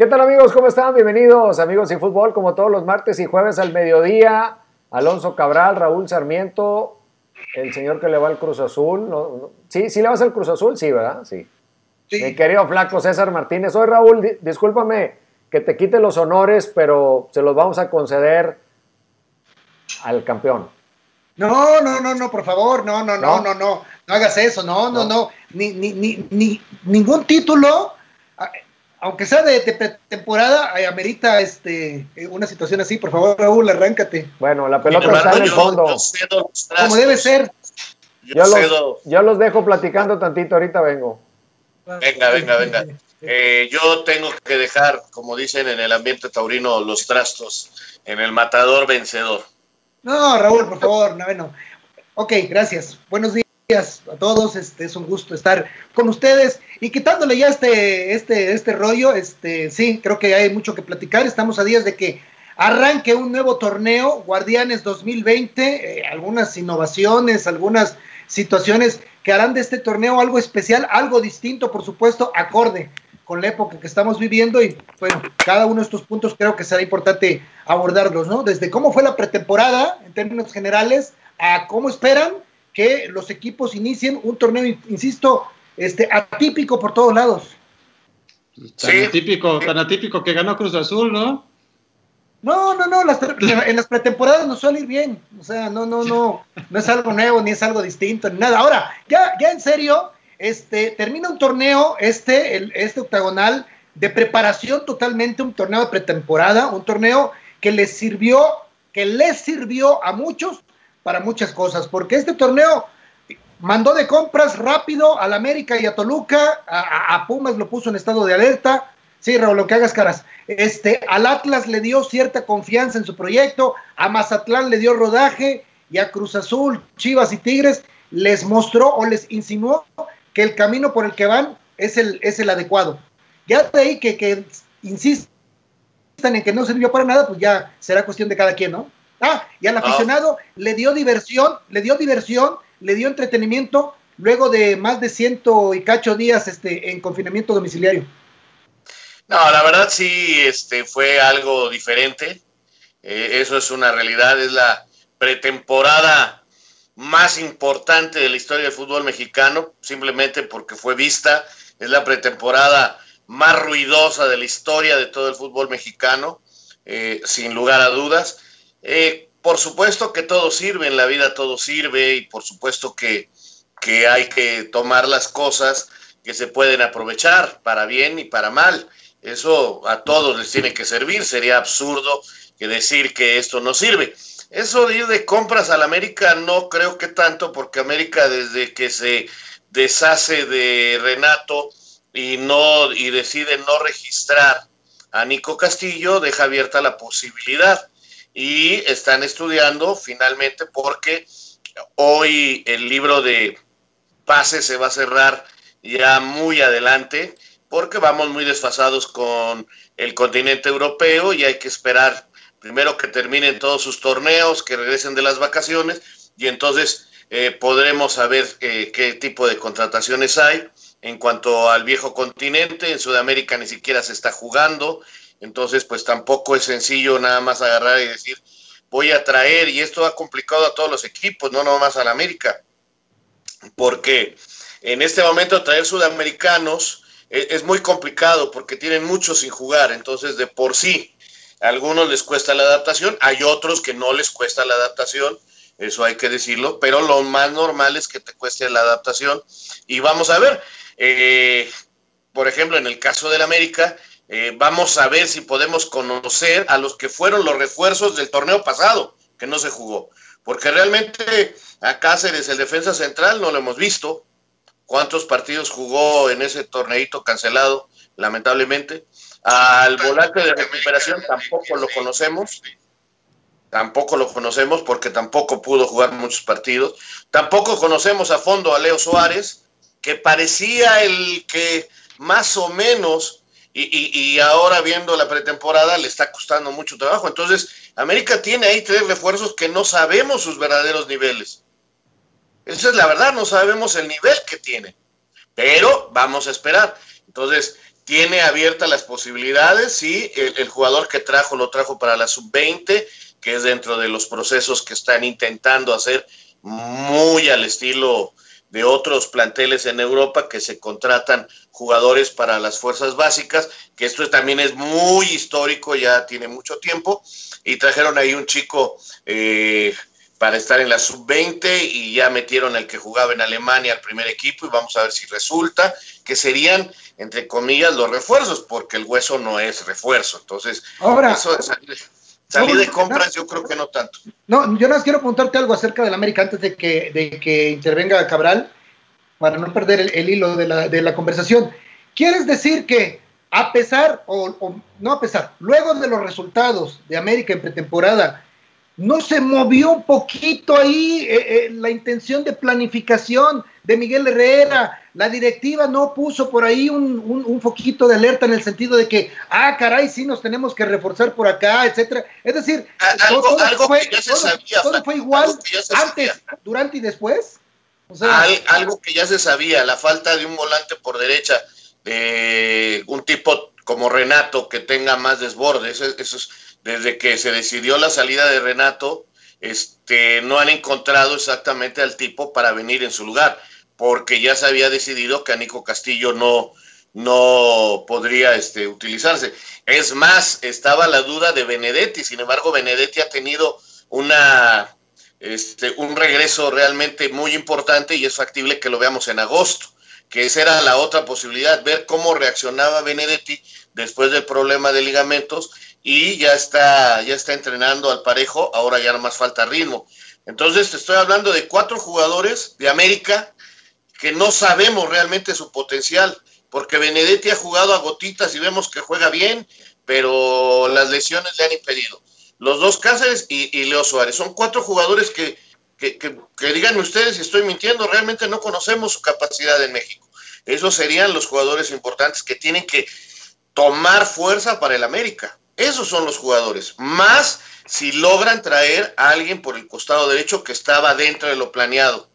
¿Qué tal amigos? ¿Cómo están? Bienvenidos amigos y fútbol, como todos los martes y jueves al mediodía. Alonso Cabral, Raúl Sarmiento, el señor que le va al Cruz Azul. ¿Sí, ¿Sí le vas al Cruz Azul? Sí, ¿verdad? Sí. Mi querido flaco César Martínez. Hoy Raúl, discúlpame que te quite los honores, pero se los vamos a conceder al campeón. No, no, no, no, por favor, no, no, no, no, no, no, hagas eso, no, no, no, ni, ni, ni, ni ningún título aunque sea de, temporada, amerita este, eh, una situación así. Por favor, Raúl, arráncate. Bueno, la pelota está en el fondo. Como debe ser. Yo, los, dejo platicando tantito, ahorita vengo. Venga, venga, venga. Eh, yo tengo que dejar, como dicen en el ambiente taurino, los trastos en el matador vencedor. No, Raúl, por favor, no, bueno. Ok, gracias. Buenos días a todos, este es un gusto estar con ustedes y quitándole ya este, este, este rollo, este, sí, creo que hay mucho que platicar, estamos a días de que arranque un nuevo torneo, Guardianes 2020, eh, algunas innovaciones, algunas situaciones que harán de este torneo algo especial, algo distinto, por supuesto, acorde con la época que estamos viviendo y bueno, cada uno de estos puntos creo que será importante abordarlos, ¿no? Desde cómo fue la pretemporada en términos generales a cómo esperan que los equipos inicien un torneo, insisto, este, atípico por todos lados. Tan, atípico, tan atípico que ganó Cruz Azul, ¿no? No, no, no, en las pretemporadas nos suele ir bien, o sea, no, no, no, no es algo nuevo, ni es algo distinto, ni nada. Ahora, ya, ya en serio, este, termina un torneo, este, el, este octagonal, de preparación totalmente, un torneo de pretemporada, un torneo que les sirvió, que les sirvió a muchos para muchas cosas, porque este torneo mandó de compras rápido al América y a Toluca, a, Pumas lo puso en estado de alerta, sí, Raúl, lo que hagas caras, este, al Atlas le dio cierta confianza en su proyecto, a Mazatlán le dio rodaje y a Cruz Azul, Chivas y Tigres les mostró o les insinuó que el camino por el que van es el, es el adecuado. Ya de ahí que, que insistan en que no sirvió para nada, pues ya será cuestión de cada quien, ¿no? Ah, y al aficionado le dio diversión, le dio diversión, le dio entretenimiento luego de más de ciento y cacho días este, en confinamiento domiciliario. No, la verdad sí, este, fue algo diferente. Eh, eso es una realidad, es la pretemporada más importante de la historia del fútbol mexicano, simplemente porque fue vista, es la pretemporada más ruidosa de la historia de todo el fútbol mexicano, eh, sin lugar a dudas. Eh, por supuesto que todo sirve, en la vida todo sirve y por supuesto que, que hay que tomar las cosas que se pueden aprovechar para bien y para mal. Eso a todos les tiene que servir. Sería absurdo que decir que esto no sirve. Eso de ir de compras al América no creo que tanto, porque América desde que se deshace de Renato y no y decide no registrar a Nico Castillo, deja abierta la posibilidad y están estudiando finalmente porque hoy el libro de pases se va a cerrar ya muy adelante porque vamos muy desfasados con el continente europeo y hay que esperar primero que terminen todos sus torneos, que regresen de las vacaciones y entonces eh, podremos saber eh, qué tipo de contrataciones hay. En cuanto al viejo continente, en Sudamérica ni siquiera se está jugando, entonces, pues tampoco es sencillo nada más agarrar y decir, voy a traer, y esto ha complicado a todos los equipos, no nomás al América, porque en este momento traer sudamericanos es, es, muy complicado porque tienen muchos sin jugar, entonces de por sí, a algunos les cuesta la adaptación, hay otros que no les cuesta la adaptación, eso hay que decirlo, pero lo más normal es que te cueste la adaptación. Y vamos a ver, eh, por ejemplo, en el caso del América, eh, vamos a ver si podemos conocer a los que fueron los refuerzos del torneo pasado, que no se jugó. Porque realmente a Cáceres, el defensa central, no lo hemos visto. ¿Cuántos partidos jugó en ese torneito cancelado, lamentablemente? Al volante de recuperación tampoco lo conocemos. Tampoco lo conocemos porque tampoco pudo jugar muchos partidos. Tampoco conocemos a fondo a Leo Suárez, que parecía el que más o menos y, ahora viendo la pretemporada le está costando mucho trabajo. Entonces, América tiene ahí tres refuerzos que no sabemos sus verdaderos niveles. Esa es la verdad, no sabemos el nivel que tiene. Pero vamos a esperar. Entonces, tiene abiertas las posibilidades, sí, el, jugador que trajo lo trajo para la sub-20, que es dentro de los procesos que están intentando hacer muy al estilo de otros planteles en Europa que se contratan jugadores para las fuerzas básicas, que esto también es muy histórico, ya tiene mucho tiempo, y trajeron ahí un chico eh, para estar en la sub-20 y ya metieron el que jugaba en Alemania al primer equipo y vamos a ver si resulta, que serían, entre comillas, los refuerzos, porque el hueso no es refuerzo. Entonces, Ahora, eso de salir, de compras yo creo que no tanto. No, yo nada quiero preguntarte algo acerca del América antes de que, de que intervenga Cabral, para no perder el, hilo de la, de la, conversación. ¿Quieres decir que a pesar, o, o no a pesar, luego de los resultados de América en pretemporada, no se movió un poquito ahí eh, eh, la intención de planificación de Miguel Herrera, la directiva no puso por ahí un, un, foquito de alerta en el sentido de que, ah, caray, sí nos tenemos que reforzar por acá, etcétera. Es decir, algo, todo, fue, que ya se sabía, todo fue igual antes, durante y después. algo que ya se sabía, la falta de un volante por derecha, de un tipo como Renato que tenga más desborde, eso, eso es desde que se decidió la salida de Renato, este, no han encontrado exactamente al tipo para venir en su lugar, porque ya se había decidido que a Nico Castillo no, no podría este, utilizarse. Es más, estaba la duda de Benedetti, sin embargo, Benedetti ha tenido una, este, un regreso realmente muy importante y es factible que lo veamos en agosto, que esa era la otra posibilidad, ver cómo reaccionaba Benedetti después del problema de ligamentos y ya está, ya está entrenando al parejo, ahora ya no más falta ritmo. Entonces te estoy hablando de cuatro jugadores de América que no sabemos realmente su potencial, porque Benedetti ha jugado a gotitas y vemos que juega bien, pero las lesiones le han impedido. Los dos Cáceres y, Leo Suárez son cuatro jugadores que, que, que, que digan ustedes si estoy mintiendo, realmente no conocemos su capacidad en México. Esos serían los jugadores importantes que tienen que tomar fuerza para el América. Esos son los jugadores. Más si logran traer a alguien por el costado derecho que estaba dentro de lo planeado.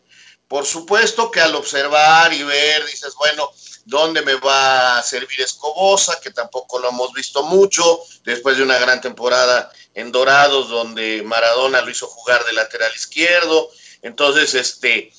Por supuesto que al observar y ver, dices, bueno, ¿dónde me va a servir Escobosa? Que tampoco lo hemos visto mucho, después de una gran temporada en Dorados, donde Maradona lo hizo jugar de lateral izquierdo. Entonces, este,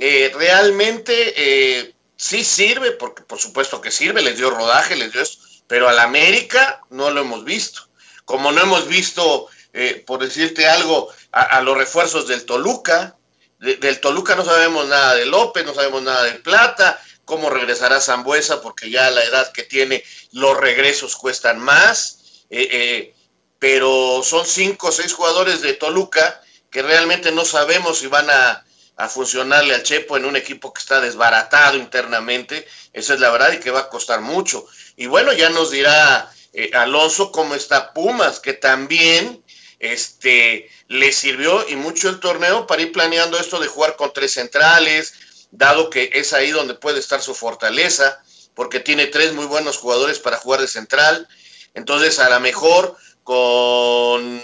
eh, realmente eh, sí sirve, porque por supuesto que sirve, les dio rodaje, les dio esto pero al América no lo hemos visto. Como no hemos visto, eh, por decirte algo, a, los refuerzos del Toluca, del Toluca no sabemos nada de López, no sabemos nada de Plata, cómo regresará Zambuesa, porque ya a la edad que tiene los regresos cuestan más, eh, eh, pero son cinco o seis jugadores de Toluca que realmente no sabemos si van a, a funcionarle al Chepo en un equipo que está desbaratado internamente, esa es la verdad y que va a costar mucho. Y bueno, ya nos dirá eh, Alonso cómo está Pumas, que también este, le sirvió y mucho el torneo para ir planeando esto de jugar con tres centrales, dado que es ahí donde puede estar su fortaleza, porque tiene tres muy buenos jugadores para jugar de central. Entonces, a lo mejor con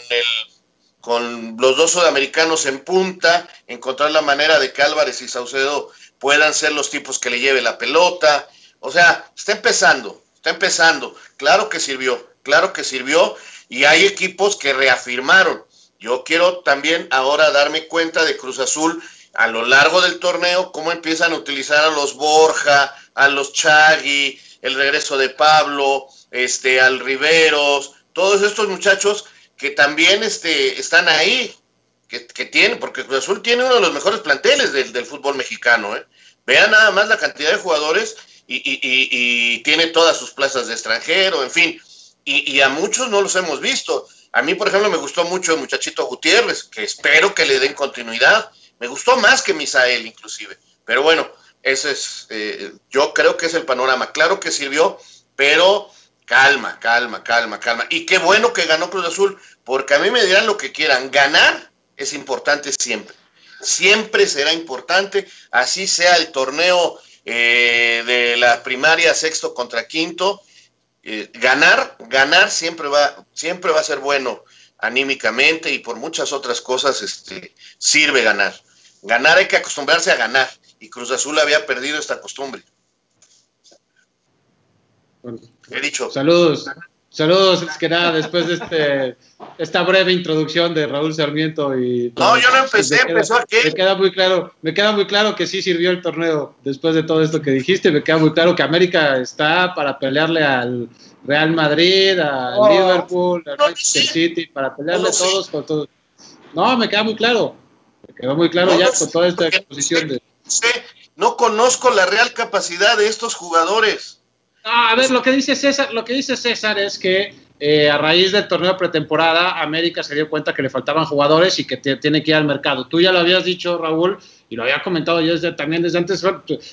con los dos sudamericanos en punta, encontrar la manera de que Álvarez y Saucedo puedan ser los tipos que le lleve la pelota. O sea, está empezando, está empezando. Claro que sirvió, claro que sirvió y hay equipos que reafirmaron. Yo quiero también ahora darme cuenta de Cruz Azul a lo largo del torneo, cómo empiezan a utilizar a los Borja, a los Chagui, el regreso de Pablo, este, al Riveros, todos estos muchachos que también este, están ahí, que, tienen, porque Cruz Azul tiene uno de los mejores planteles del, del fútbol mexicano. ¿eh? Vean nada más la cantidad de jugadores y, tiene todas sus plazas de extranjero, en fin, y, a muchos no los hemos visto. A mí, por ejemplo, me gustó mucho el muchachito Gutiérrez, que espero que le den continuidad. Me gustó más que Misael, inclusive. Pero bueno, ese es, eh, yo creo que es el panorama. Claro que sirvió, pero calma, calma, calma, calma. Y qué bueno que ganó Cruz Azul, porque a mí me dirán lo que quieran. Ganar es importante siempre. Siempre será importante, así sea el torneo eh, de la primaria sexto contra quinto, eh, ganar, ganar siempre va, siempre va a ser bueno anímicamente y por muchas otras cosas este, sirve ganar. Ganar hay que acostumbrarse a ganar y Cruz Azul había perdido esta costumbre. He dicho. Saludos. Saludos, es que nada, después de este, esta breve introducción de Raúl Sarmiento y... No, yo no empecé, empezó aquí. Me queda muy claro, me queda muy claro que sí sirvió el torneo después de todo esto que dijiste, me queda muy claro que América está para pelearle al Real Madrid, al oh. Liverpool, al Manchester City, para pelearle todos con todos. No, me queda muy claro, me quedó muy claro ya con toda esta exposición de... No conozco la real capacidad de estos jugadores. A ver, lo que dice César, lo que dice César es que eh, a raíz del torneo pretemporada, América se dio cuenta que le faltaban jugadores y que tiene que ir al mercado. Tú ya lo habías dicho, Raúl, y lo había comentado yo desde, también desde antes,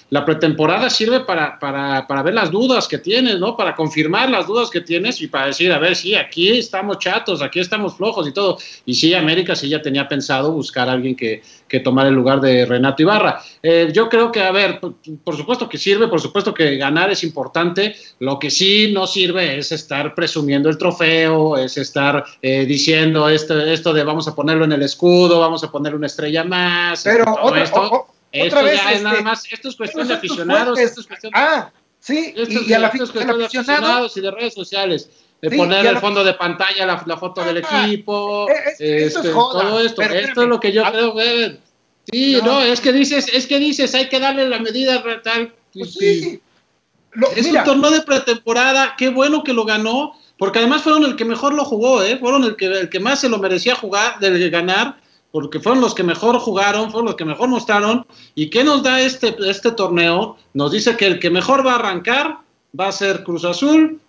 la pretemporada sirve para, para, para, ver las dudas que tienes, ¿no? Para confirmar las dudas que tienes y para decir, a ver, sí, aquí estamos chatos, aquí estamos flojos y todo. Y sí, América sí ya tenía pensado buscar a alguien que, que tomar el lugar de Renato Ibarra. Eh, yo creo que, a ver, por, supuesto que sirve, por supuesto que ganar es importante, lo que sí no sirve es estar presumiendo el trofeo, es estar eh, diciendo esto, esto de vamos a ponerlo en el escudo, vamos a poner una estrella más. Pero otra, esto, esto vez, ya es nada este, más, esto es cuestión de aficionados, esto es cuestión Ah, sí, y, a la, esto es cuestión de aficionados y de redes sociales de poner el fondo de pantalla la, la foto del ah, equipo, este, todo esto. esto es lo que yo creo, que Sí, no. es que dices, es que dices, hay que darle la medida tal. Pues sí. es un torneo de pretemporada, qué bueno que lo ganó, porque además fueron el que mejor lo jugó, ¿eh? fueron el que, el que más se lo merecía jugar, de ganar, porque fueron los que mejor jugaron, fueron los que mejor mostraron. ¿Y qué nos da este, este torneo? Nos dice que el que mejor va a arrancar va a ser Cruz Azul,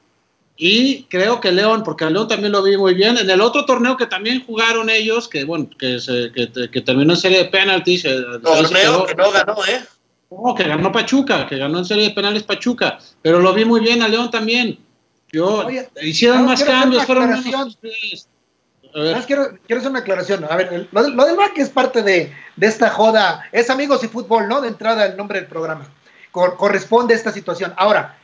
y creo que León, porque a León también lo vi muy bien. En el otro torneo que también jugaron ellos, que bueno, que, se, que, terminó en serie de penaltis. Torneo que no ganó, ¿eh? No, que ganó Pachuca, que ganó en serie de penales Pachuca. Pero lo vi muy bien a León también. Yo, hicieron más cambios, fueron Quiero, quiero, hacer una aclaración. A ver, lo, lo del que es parte de, de, esta joda. Es amigos y fútbol, ¿no? De entrada el nombre del programa. corresponde a esta situación. Ahora,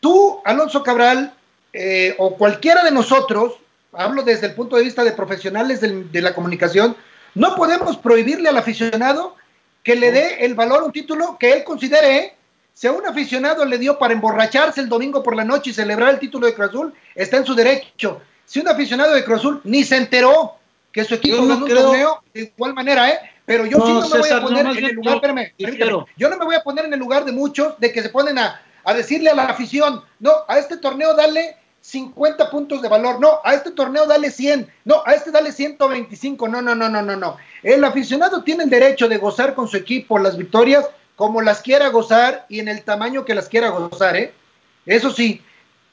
tú, Alonso Cabral, eh, o cualquiera de nosotros, hablo desde el punto de vista de profesionales de, la comunicación, no podemos prohibirle al aficionado que le dé el valor a un título que él considere. ¿eh? Si a un aficionado le dio para emborracharse el domingo por la noche y celebrar el título de Cruz Azul, está en su derecho. Si un aficionado de Cruz Azul ni se enteró que su equipo no ganó un torneo, de igual manera, ¿eh? Pero yo sí no me voy a poner en el lugar, yo no me voy a poner en el lugar de muchos de que se ponen a, a decirle a la afición, no, a este torneo dale 50 puntos de valor. No, a este torneo dale 100. No, a este dale 125. No, no, no, no, no, no. El aficionado tiene el derecho de gozar con su equipo las victorias como las quiera gozar y en el tamaño que las quiera gozar, ¿eh? Eso sí,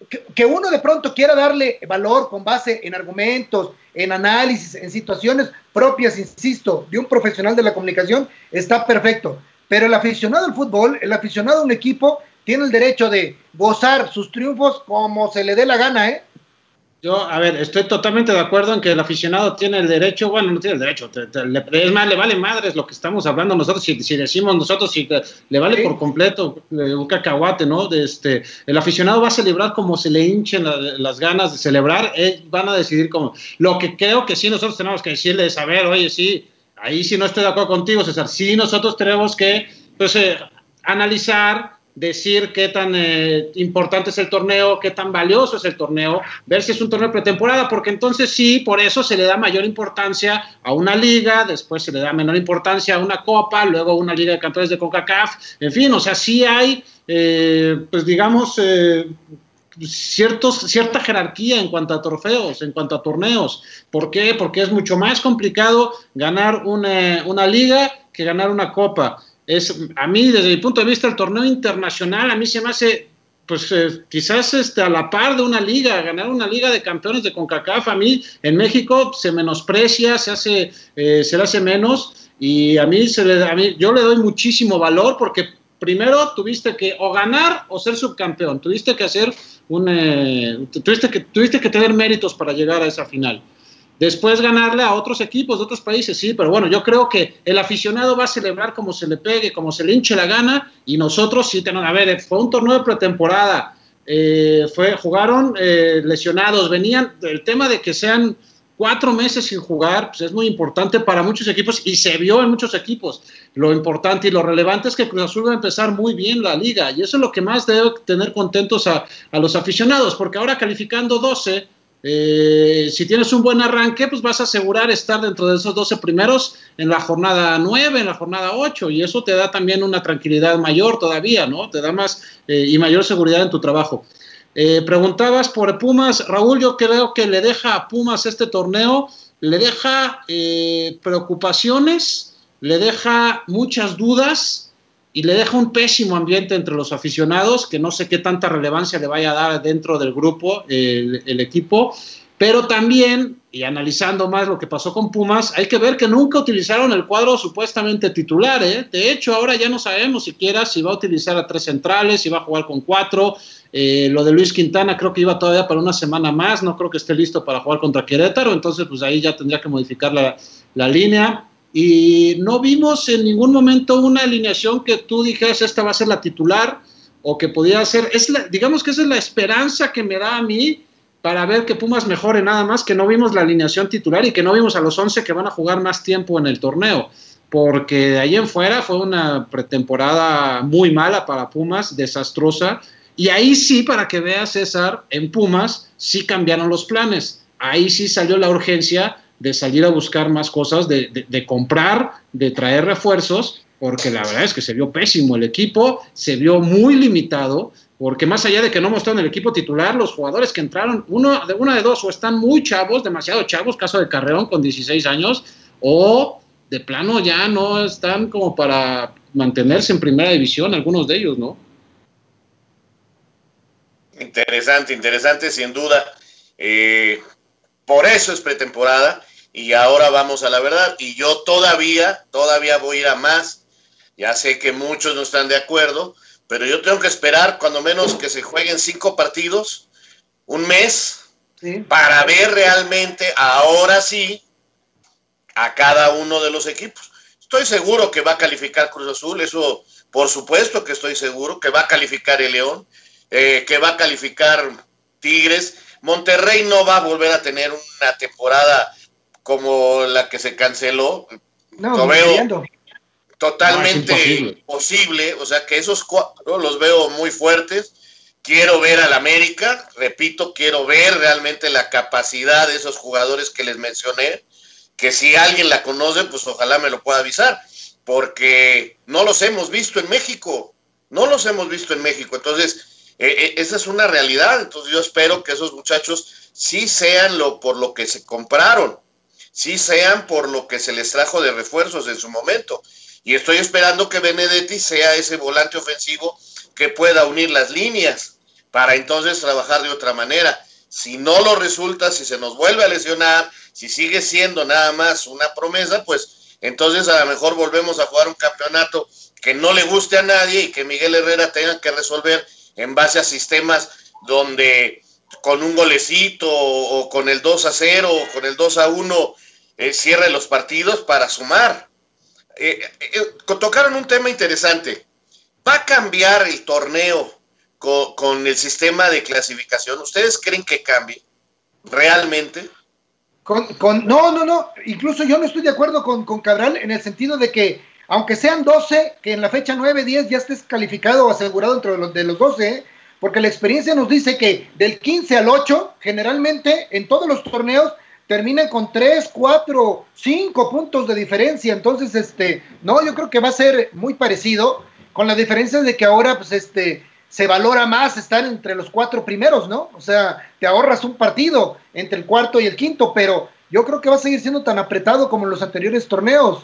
que, uno de pronto quiera darle valor con base en argumentos, en análisis, en situaciones propias, insisto, de un profesional de la comunicación, está perfecto. Pero el aficionado al fútbol, el aficionado a un equipo, tiene el derecho de gozar sus triunfos como se le dé la gana, ¿eh? Yo, a ver, estoy totalmente de acuerdo en que el aficionado tiene el derecho, bueno, no tiene el derecho, es más, le vale madres lo que estamos hablando nosotros, si, decimos nosotros, si le vale por completo eh, un cacahuate, ¿no? De este, el aficionado va a celebrar como se le hinchen las ganas de celebrar, eh, van a decidir como, lo que creo que sí nosotros tenemos que decirle es, a ver, oye, sí, ahí sí no estoy de acuerdo contigo, César, sí nosotros tenemos que, pues, eh, analizar decir qué tan eh, importante es el torneo, qué tan valioso es el torneo, ver si es un torneo pretemporada, porque entonces sí, por eso se le da mayor importancia a una liga, después se le da menor importancia a una copa, luego una liga de campeones de CONCACAF, en fin, o sea, sí hay, eh, pues digamos, eh, cierta jerarquía en cuanto a trofeos, en cuanto a torneos. ¿Por qué? Porque es mucho más complicado ganar una liga que ganar una copa es a mí desde mi punto de vista el torneo internacional a mí se me hace pues eh, quizás este, a la par de una liga, ganar una liga de campeones de CONCACAF, a mí en México se menosprecia, se hace, eh, se le hace menos y a mí, se le, a mí yo le doy muchísimo valor porque primero tuviste que o ganar o ser subcampeón, tuviste que hacer un, eh, tuviste, que, tuviste que tener méritos para llegar a esa final. Después ganarle a otros equipos de otros países, sí, pero bueno, yo creo que el aficionado va a celebrar como se le pegue, como se le hinche la gana, y nosotros sí tenemos, a ver, fue un torneo de pretemporada, eh, fue, jugaron eh, lesionados, venían, el tema de que sean cuatro meses sin jugar, pues es muy importante para muchos equipos y se vio en muchos equipos. Lo importante y lo relevante es que Cruz Azul va a empezar muy bien la liga y eso es lo que más debe tener contentos a, a los aficionados, porque ahora calificando 12, eh, si tienes un buen arranque, pues vas a asegurar estar dentro de esos 12 primeros en la jornada 9, en la jornada 8, y eso te da también una tranquilidad mayor todavía, ¿no? Te da más eh, y mayor seguridad en tu trabajo. Eh, preguntabas por Pumas, Raúl, yo creo que le deja a Pumas este torneo, le deja preocupaciones, le deja muchas dudas, y le deja un pésimo ambiente entre los aficionados, que no sé qué tanta relevancia le vaya a dar dentro del grupo el, equipo, pero también, y analizando más lo que pasó con Pumas, hay que ver que nunca utilizaron el cuadro supuestamente titular, ¿eh? de hecho ahora ya no sabemos siquiera si va a utilizar a tres centrales, si va a jugar con cuatro, eh, lo de Luis Quintana creo que iba todavía para una semana más, no creo que esté listo para jugar contra Querétaro, entonces pues ahí ya tendría que modificar la, la línea y no vimos en ningún momento una alineación que tú dijeras esta va a ser la titular o que podía ser, es digamos que esa es la esperanza que me da a mí para ver que Pumas mejore nada más, que no vimos la alineación titular y que no vimos a los 11 que van a jugar más tiempo en el torneo, porque de ahí en fuera fue una pretemporada muy mala para Pumas, desastrosa, y ahí sí, para que veas César, en Pumas sí cambiaron los planes, ahí sí salió la urgencia de salir a buscar más cosas, de, comprar, de traer refuerzos, porque la verdad es que se vio pésimo el equipo, se vio muy limitado, porque más allá de que no mostraron el equipo titular, los jugadores que entraron, uno de una de dos, o están muy chavos, demasiado chavos, caso de Carreón con 16 años, o de plano ya no están como para mantenerse en primera división, algunos de ellos, ¿no? Interesante, interesante, sin duda. Eh, por eso es pretemporada y ahora vamos a la verdad. Y yo todavía, todavía voy a ir a más. Ya sé que muchos no están de acuerdo, pero yo tengo que esperar cuando menos que se jueguen cinco partidos, un mes, para ver realmente ahora sí a cada uno de los equipos. Estoy seguro que va a calificar Cruz Azul, eso por supuesto que estoy seguro, que va a calificar el León, eh, que va a calificar Tigres. Monterrey no va a volver a tener una temporada como la que se canceló, no, lo veo totalmente posible, o sea que esos cuatro los veo muy fuertes. Quiero ver al América, repito, quiero ver realmente la capacidad de esos jugadores que les mencioné, que si alguien la conoce, pues ojalá me lo pueda avisar, porque no los hemos visto en México, no los hemos visto en México, entonces e, e, esa es una realidad, entonces yo espero que esos muchachos sí sean lo por lo que se compraron, sí sean por lo que se les trajo de refuerzos en su momento. Y estoy esperando que Benedetti sea ese volante ofensivo que pueda unir las líneas para entonces trabajar de otra manera. Si no lo resulta, si se nos vuelve a lesionar, si sigue siendo nada más una promesa, pues entonces a lo mejor volvemos a jugar un campeonato que no le guste a nadie y que Miguel Herrera tenga que resolver en base a sistemas donde con un golecito o con el 2 a 0 o con el 2 a 1 eh, cierre los partidos para sumar. Eh, eh, tocaron un tema interesante. ¿Va a cambiar el torneo con, el sistema de clasificación? ¿Ustedes creen que cambie realmente? Con, no, no, no. Incluso yo no estoy de acuerdo con, con Cabral en el sentido de que, aunque sean 12, que en la fecha 9, 10 ya estés calificado o asegurado entre los, de los 12, porque la experiencia nos dice que del 15 al 8, generalmente en todos los torneos terminan con 3, 4, 5 puntos de diferencia. Entonces, este, no, yo creo que va a ser muy parecido, con la diferencia de que ahora, pues, este, se valora más estar entre los cuatro primeros, ¿no? O sea, te ahorras un partido entre el cuarto y el quinto, pero yo creo que va a seguir siendo tan apretado como en los anteriores torneos.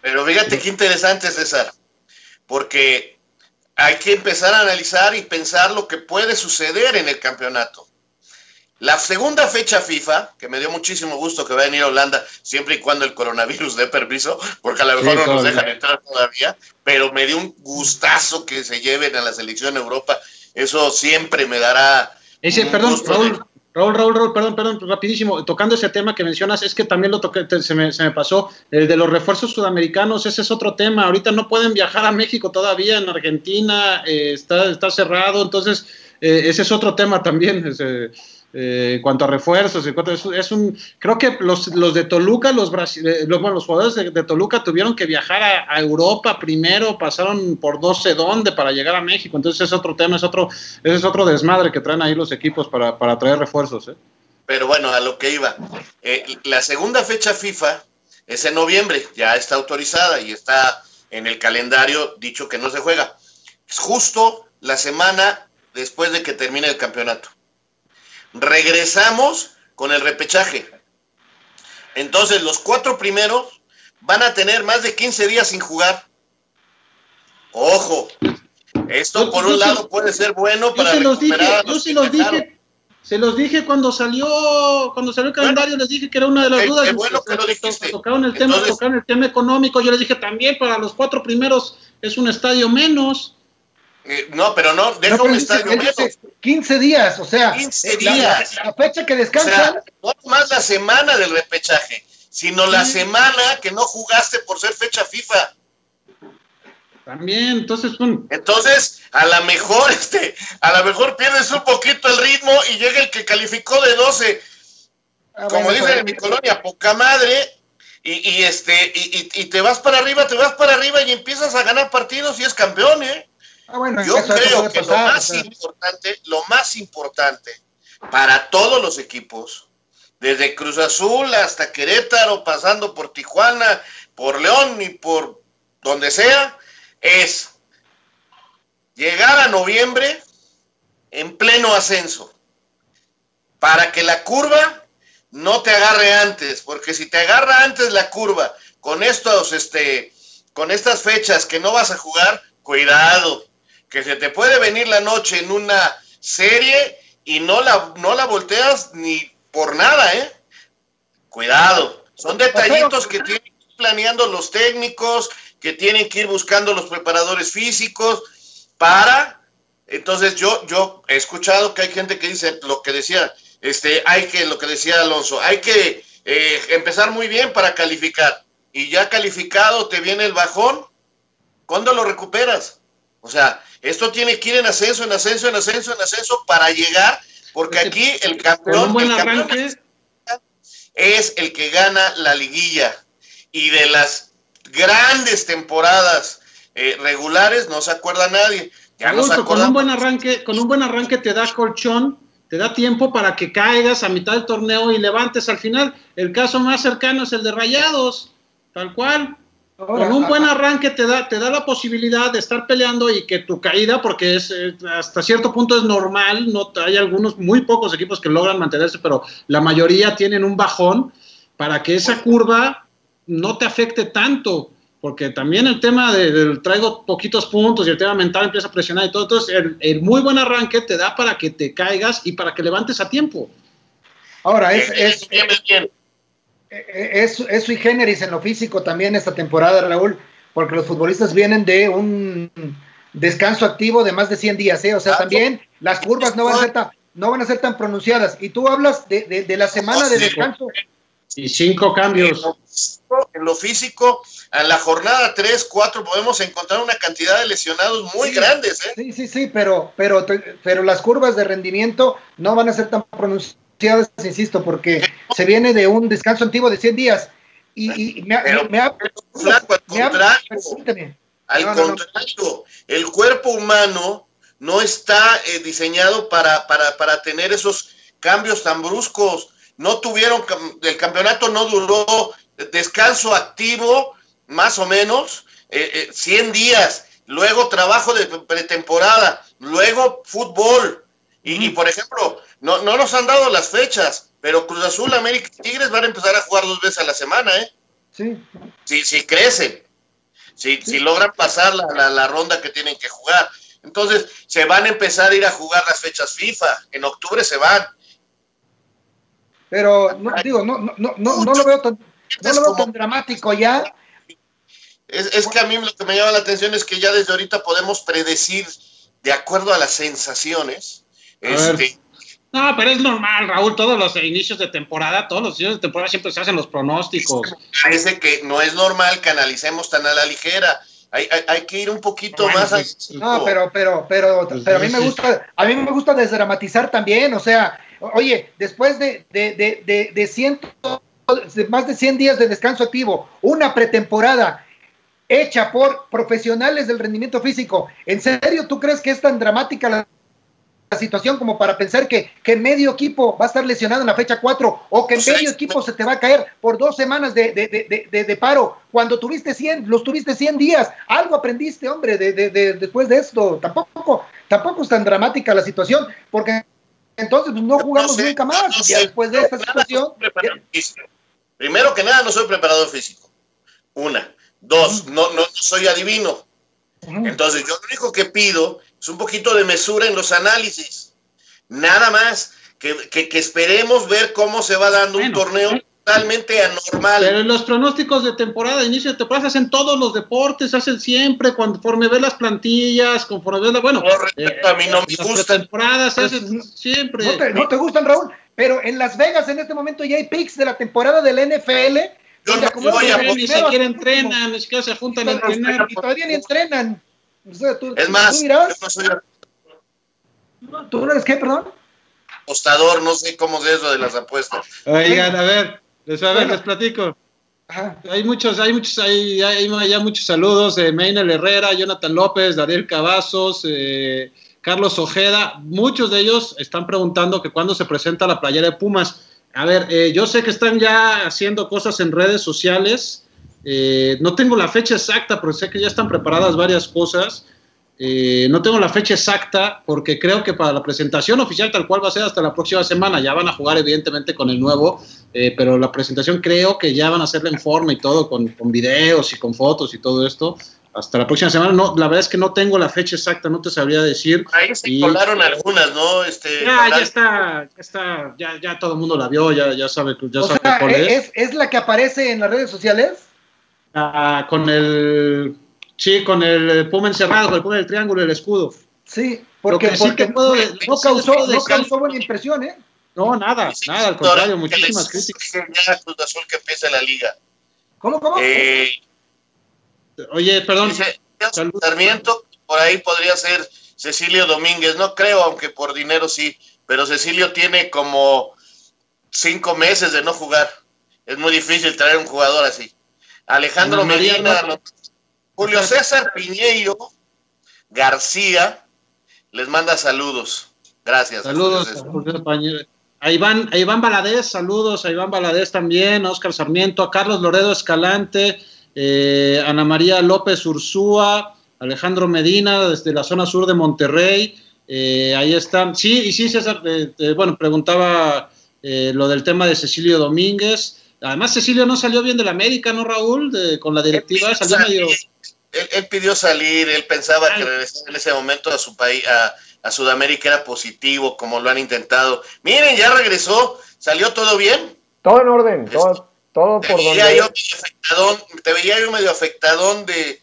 Pero fíjate qué interesante, César, porque hay que empezar a analizar y pensar lo que puede suceder en el campeonato. La segunda fecha FIFA, que me dio muchísimo gusto que va a venir a Holanda, siempre y cuando el coronavirus dé permiso, porque a lo mejor no nos dejan entrar todavía, pero me dio un gustazo que se lleven a la selección Europa. Eso siempre me dará. Ese, perdón, Raúl, Raúl, Raúl, Raúl, perdón, perdón, rapidísimo, tocando ese tema que mencionas, es que también lo toqué, se me, se me pasó, el de los refuerzos sudamericanos, ese es otro tema, ahorita no pueden viajar a México todavía, en Argentina eh, está, está cerrado, entonces eh, ese es otro tema también. Ese, eh, en cuanto a refuerzos, es, un, creo que los, los de Toluca, los, eh, los, los jugadores de, Toluca tuvieron que viajar a, Europa primero, pasaron por no sé dónde para llegar a México, entonces es otro tema, es otro, ese es otro desmadre que traen ahí los equipos para, para traer refuerzos. ¿eh? Pero bueno, a lo que iba, la segunda fecha FIFA es en noviembre, ya está autorizada y está en el calendario dicho que no se juega. Es justo la semana después de que termine el campeonato regresamos con el repechaje. Entonces, los cuatro primeros van a tener más de 15 días sin jugar. Ojo, esto por un lado puede ser bueno para se los dije, yo se los dije, se los dije cuando salió cuando salió el calendario, les dije que era una de las dudas. bueno que lo dijiste. Tocaron el tema, tocaron el tema económico, yo les dije también para los cuatro primeros es un estadio menos. Eh, no, pero no, deja un estadio menos. 15 días, o sea, 15 eh, días. La, fecha que descansan. no más la semana del repechaje, sino la semana que no jugaste por ser fecha FIFA. También, entonces, entonces, a lo mejor, este, a lo mejor pierdes un poquito el ritmo y llega el que calificó de 12. Ah, como dicen pues, en mi colonia, poca madre, y, y este, y, y, te vas para arriba, te vas para arriba y empiezas a ganar partidos y es campeón, ¿eh? Ah, bueno, Yo creo que lo más importante, lo más importante para todos los equipos, desde Cruz Azul hasta Querétaro, pasando por Tijuana, por León y por donde sea, es llegar a noviembre en pleno ascenso, para que la curva no te agarre antes, porque si te agarra antes la curva con estos, este, con estas fechas que no vas a jugar, cuidado, que se te puede venir la noche en una serie y no la, no la volteas ni por nada, ¿eh? Cuidado. Son detallitos que tienen que ir planeando los técnicos, que tienen que ir buscando los preparadores físicos para. Entonces yo, yo he escuchado que hay gente que dice lo que decía, este, hay que, lo que decía Alonso, hay que eh, empezar muy bien para calificar. Y ya calificado te viene el bajón, ¿cuándo lo recuperas? O sea, esto tiene que ir en ascenso, en ascenso, en ascenso, en ascenso para llegar, porque aquí el campeón, es el que gana la liguilla. Y de las grandes temporadas eh, regulares no se acuerda nadie. Ya con un buen arranque, con un buen arranque te da colchón, te da tiempo para que caigas a mitad del torneo y levantes al final. El caso más cercano es el de Rayados, tal cual con un buen arranque te da, te da la posibilidad de estar peleando y que tu caída, porque es eh, hasta cierto punto es normal, no hay algunos, muy pocos equipos que logran mantenerse, pero la mayoría tienen un bajón para que esa curva no te afecte tanto, porque también el tema de, traigo poquitos puntos y el tema mental empieza a presionar y todo, entonces el, muy buen arranque te da para que te caigas y para que levantes a tiempo. Ahora, es, es, es, es sui generis en lo físico también esta temporada, Raúl, porque los futbolistas vienen de un descanso activo de más de 100 días, ¿eh? O sea, también las curvas no van a ser tan, no van a ser tan pronunciadas. Y tú hablas de, la semana de descanso. Y cinco cambios. En lo físico, en la jornada 3, 4 podemos encontrar una cantidad de lesionados muy grandes. ¿eh? Sí, sí, sí, pero, pero, pero las curvas de rendimiento no van a ser tan pronunciadas insisto, porque se viene de un descanso antiguo de 100 días. Y, me, ha, me, al contrario, el cuerpo humano no está eh, diseñado para, para, para tener esos cambios tan bruscos. No tuvieron, el campeonato no duró descanso activo, más o menos, eh, 100 eh, días, luego trabajo de pretemporada, luego fútbol. Y, y, por ejemplo, no, no nos han dado las fechas, pero Cruz Azul, América y Tigres van a empezar a jugar dos veces a la semana, ¿eh? Sí. Si, si crecen, si, si logran pasar la, la, ronda que tienen que jugar. Entonces, se van a empezar a ir a jugar las fechas FIFA. En octubre se van. Pero, no, digo, no, no, no, no, lo veo tan, no lo veo tan dramático ya. Es, es que a mí lo que me llama la atención es que ya desde ahorita podemos predecir, de acuerdo a las sensaciones, este, no, pero es normal, Raúl, todos los inicios de temporada, todos los inicios de temporada siempre se hacen los pronósticos. Parece que no es normal que analicemos tan a la ligera. Hay, hay, que ir un poquito más pues, No, pero, pero, pero, pues, pero a mí me gusta, a mí me gusta desdramatizar también, o sea, oye, después de, de, de, de, ciento, más de 100 días de descanso activo, una pretemporada hecha por profesionales del rendimiento físico, ¿en serio tú crees que es tan dramática la situación como para pensar que, que medio equipo va a estar lesionado en la fecha 4 o que medio equipo se te va a caer por dos semanas de, de, de, paro cuando tuviste 100, los tuviste 100 días. Algo aprendiste, hombre, después de esto. Tampoco, tampoco es tan dramática la situación porque entonces pues, no jugamos nunca más. después de esta situación. Primero que nada, no soy preparador físico. Una. Dos, no, no, no soy adivino. Entonces, yo lo único que pido es un poquito de mesura en los análisis. Nada más que, que, esperemos ver cómo se va dando un torneo totalmente anormal. Pero los pronósticos de temporada, de inicio de temporada, se hacen todos los deportes, se hacen siempre, conforme ves las plantillas, conforme ves la. Bueno, eh, a mí no me gusta. temporadas se pues, hacen siempre. No te, no te gustan, Raúl, pero en Las Vegas en este momento ya hay picks de la temporada del NFL. Yo no voy a ni siquiera entrenan, ni siquiera se juntan a entrenar. Y todavía ni entrenan es más, ¿tú, no soy... ¿tú eres qué, perdón? Apostador, no sé cómo es eso de las apuestas. Oigan, a ver, les, a ver, les platico. Hay muchos, hay muchos, hay, hay, ya muchos saludos de Meinel Herrera, Jonathan López, Daniel Cavazos, eh, Carlos Ojeda. Muchos de ellos están preguntando que cuándo se presenta la playera de Pumas. A ver, eh, yo sé que están ya haciendo cosas en redes sociales. Eh, no tengo la fecha exacta, pero sé que ya están preparadas varias cosas. Eh, no tengo la fecha exacta porque creo que para la presentación oficial tal cual va a ser hasta la próxima semana. Ya van a jugar evidentemente con el nuevo, eh, pero la presentación creo que ya van a hacerla en forma y todo, con, con, videos y con fotos y todo esto. Hasta la próxima semana. No, la verdad es que no tengo la fecha exacta, no te sabría decir. Ahí se colaron algunas, ¿no? Este, ya, ya está, ya está, ya, ya todo el mundo la vio, ya, ya sabe, ya sabe cuál es. ¿Es la que aparece en las redes sociales? Ah, con el. Sí, con el puma encerrado, con el puma del triángulo y el escudo. Sí, porque, no, causó, no causó buena impresión, ¿eh? No, nada, nada, al contrario, muchísimas críticas. Cruz Azul que empieza la liga. ¿Cómo, cómo? Eh, Oye, perdón. Sarmiento, por ahí podría ser Cecilio Domínguez, no creo, aunque por dinero sí, pero Cecilio tiene como cinco meses de no jugar. Es muy difícil traer un jugador así. Alejandro Medina, Julio César Piñeiro García les manda saludos. Gracias. Saludos a Iván, a Iván Baladés, saludos a Iván Baladés también, a Oscar Sarmiento, a Carlos Loredo Escalante, eh, Ana María López Ursúa, Alejandro Medina desde la zona sur de Monterrey. Eh, ahí están. Sí, y sí, César, eh, bueno, preguntaba lo del tema de Cecilio Domínguez. Además, Cecilio no salió bien de la América, ¿no, Raúl? con la directiva salió medio... Él, pidió salir, él pensaba que regresar en ese momento a su país, a, Sudamérica era positivo, como lo han intentado. Miren, ya regresó, salió todo bien. Todo en orden, todo, todo por donde... Yo te veía yo medio afectadón de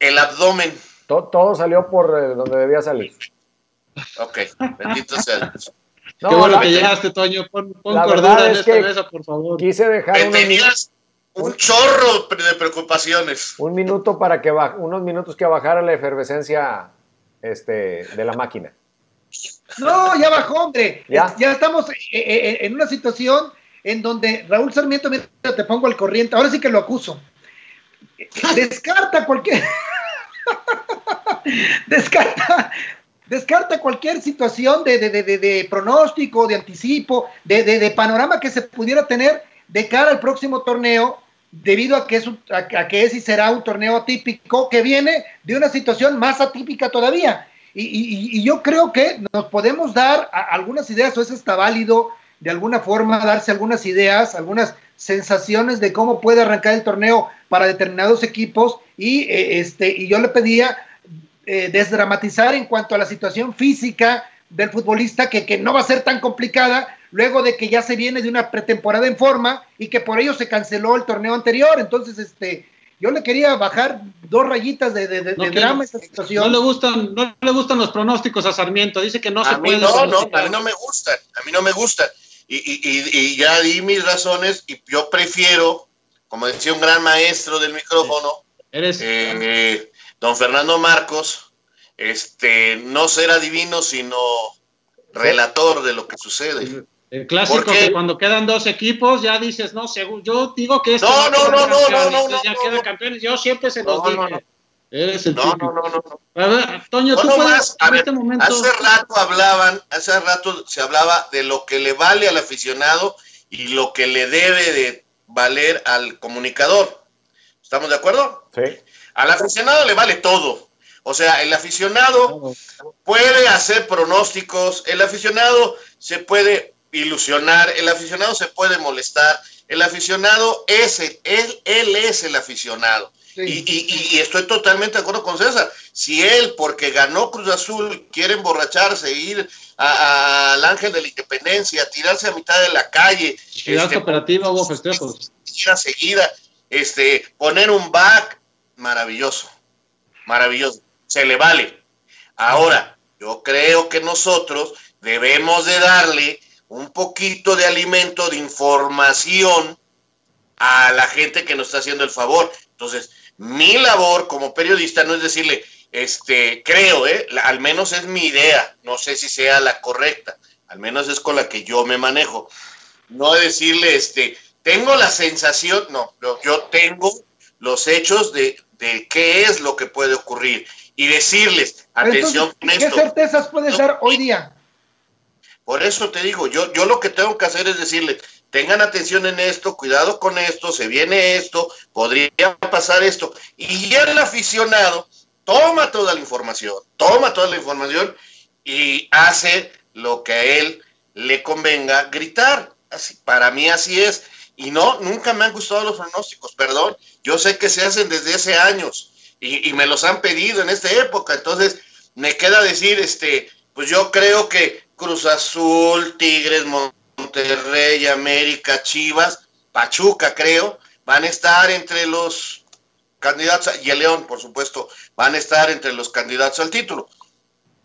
el abdomen. Todo, salió por eh, donde debía salir. Ok, bendito sea Dios. No, Qué bueno que llegaste, Toño. Pon, cordura en esta mesa, por favor. Quise dejar tenías un chorro de preocupaciones. Un minuto para que unos minutos que bajara la efervescencia este, de la máquina. No, ya bajó, hombre. Ya, estamos eh, eh, eh, en una situación en donde Raúl Sarmiento, mira, te pongo al corriente, ahora sí que lo acuso. Descarta cualquier. descarta, descarta cualquier situación de, de, de, de pronóstico, de anticipo, de, panorama que se pudiera tener de cara al próximo torneo, debido a que, es, a, que es y será un torneo atípico que viene de una situación más atípica todavía. Y, yo creo que nos podemos dar algunas ideas, o eso está válido, de alguna forma darse algunas ideas, algunas sensaciones de cómo puede arrancar el torneo para determinados equipos y eh, este y yo le pedía eh, desdramatizar en cuanto a la situación física del futbolista, que, que no va a ser tan complicada, luego de que ya se viene de una pretemporada en forma y que por ello se canceló el torneo anterior. Entonces, este, yo le quería bajar dos rayitas de, de, drama a esta situación. No le gustan, no le gustan los pronósticos a Sarmiento, dice que no se puede. No, no, a mí no me gustan, a mí no me gustan. Y, y, y, ya di mis razones y yo prefiero, como decía un gran maestro del micrófono, Eres... Eh, don Fernando Marcos, este, no será divino, sino relator de lo que sucede. El clásico que cuando quedan dos equipos ya dices, no, según yo digo que esto no, no, no, no, no, no, no, ya queda campeón. Yo siempre se los dije. Eres el no, no, no, no, A ver, Toño, tú puedes en este momento. Hace rato hablaban, hace rato se hablaba de lo que le vale al aficionado y lo que le debe de valer al comunicador. ¿Estamos de acuerdo? Sí. Al aficionado le vale todo. O sea, el aficionado puede hacer pronósticos, el aficionado se puede ilusionar, el aficionado se puede molestar, el aficionado es él, él es el aficionado. Y, estoy totalmente de acuerdo con César. Si él, porque ganó Cruz Azul, quiere emborracharse, ir al Ángel de la Independencia, tirarse a mitad de la calle. Ciudad este, cooperativa hubo festejos. seguida, este, poner un back, maravilloso, maravilloso. Se le vale. Ahora, yo creo que nosotros debemos de darle un poquito de alimento, de información a la gente que nos está haciendo el favor. Entonces, mi labor como periodista no es decirle, este, creo, ¿eh? al menos es mi idea, no sé si sea la correcta, al menos es con la que yo me manejo. No decirle, este, tengo la sensación, no, yo tengo los hechos de, de qué es lo que puede ocurrir y decirles, atención ¿Qué certezas puedes dar hoy día? Por eso te digo, yo, yo lo que tengo que hacer es decirles, tengan atención en esto, cuidado con esto, se viene esto, podría pasar esto. Y ya el aficionado toma toda la información, toma toda la información y hace lo que a él le convenga gritar. Así, para mí así es. Y no, nunca me han gustado los pronósticos, perdón. Yo sé que se hacen desde hace años y, y me los han pedido en esta época. Entonces, me queda decir, este, pues yo creo que Cruz Azul, Tigres, Monterrey, América, Chivas, Pachuca, creo, van a estar entre los candidatos, y el León, por supuesto, van a estar entre los candidatos al título.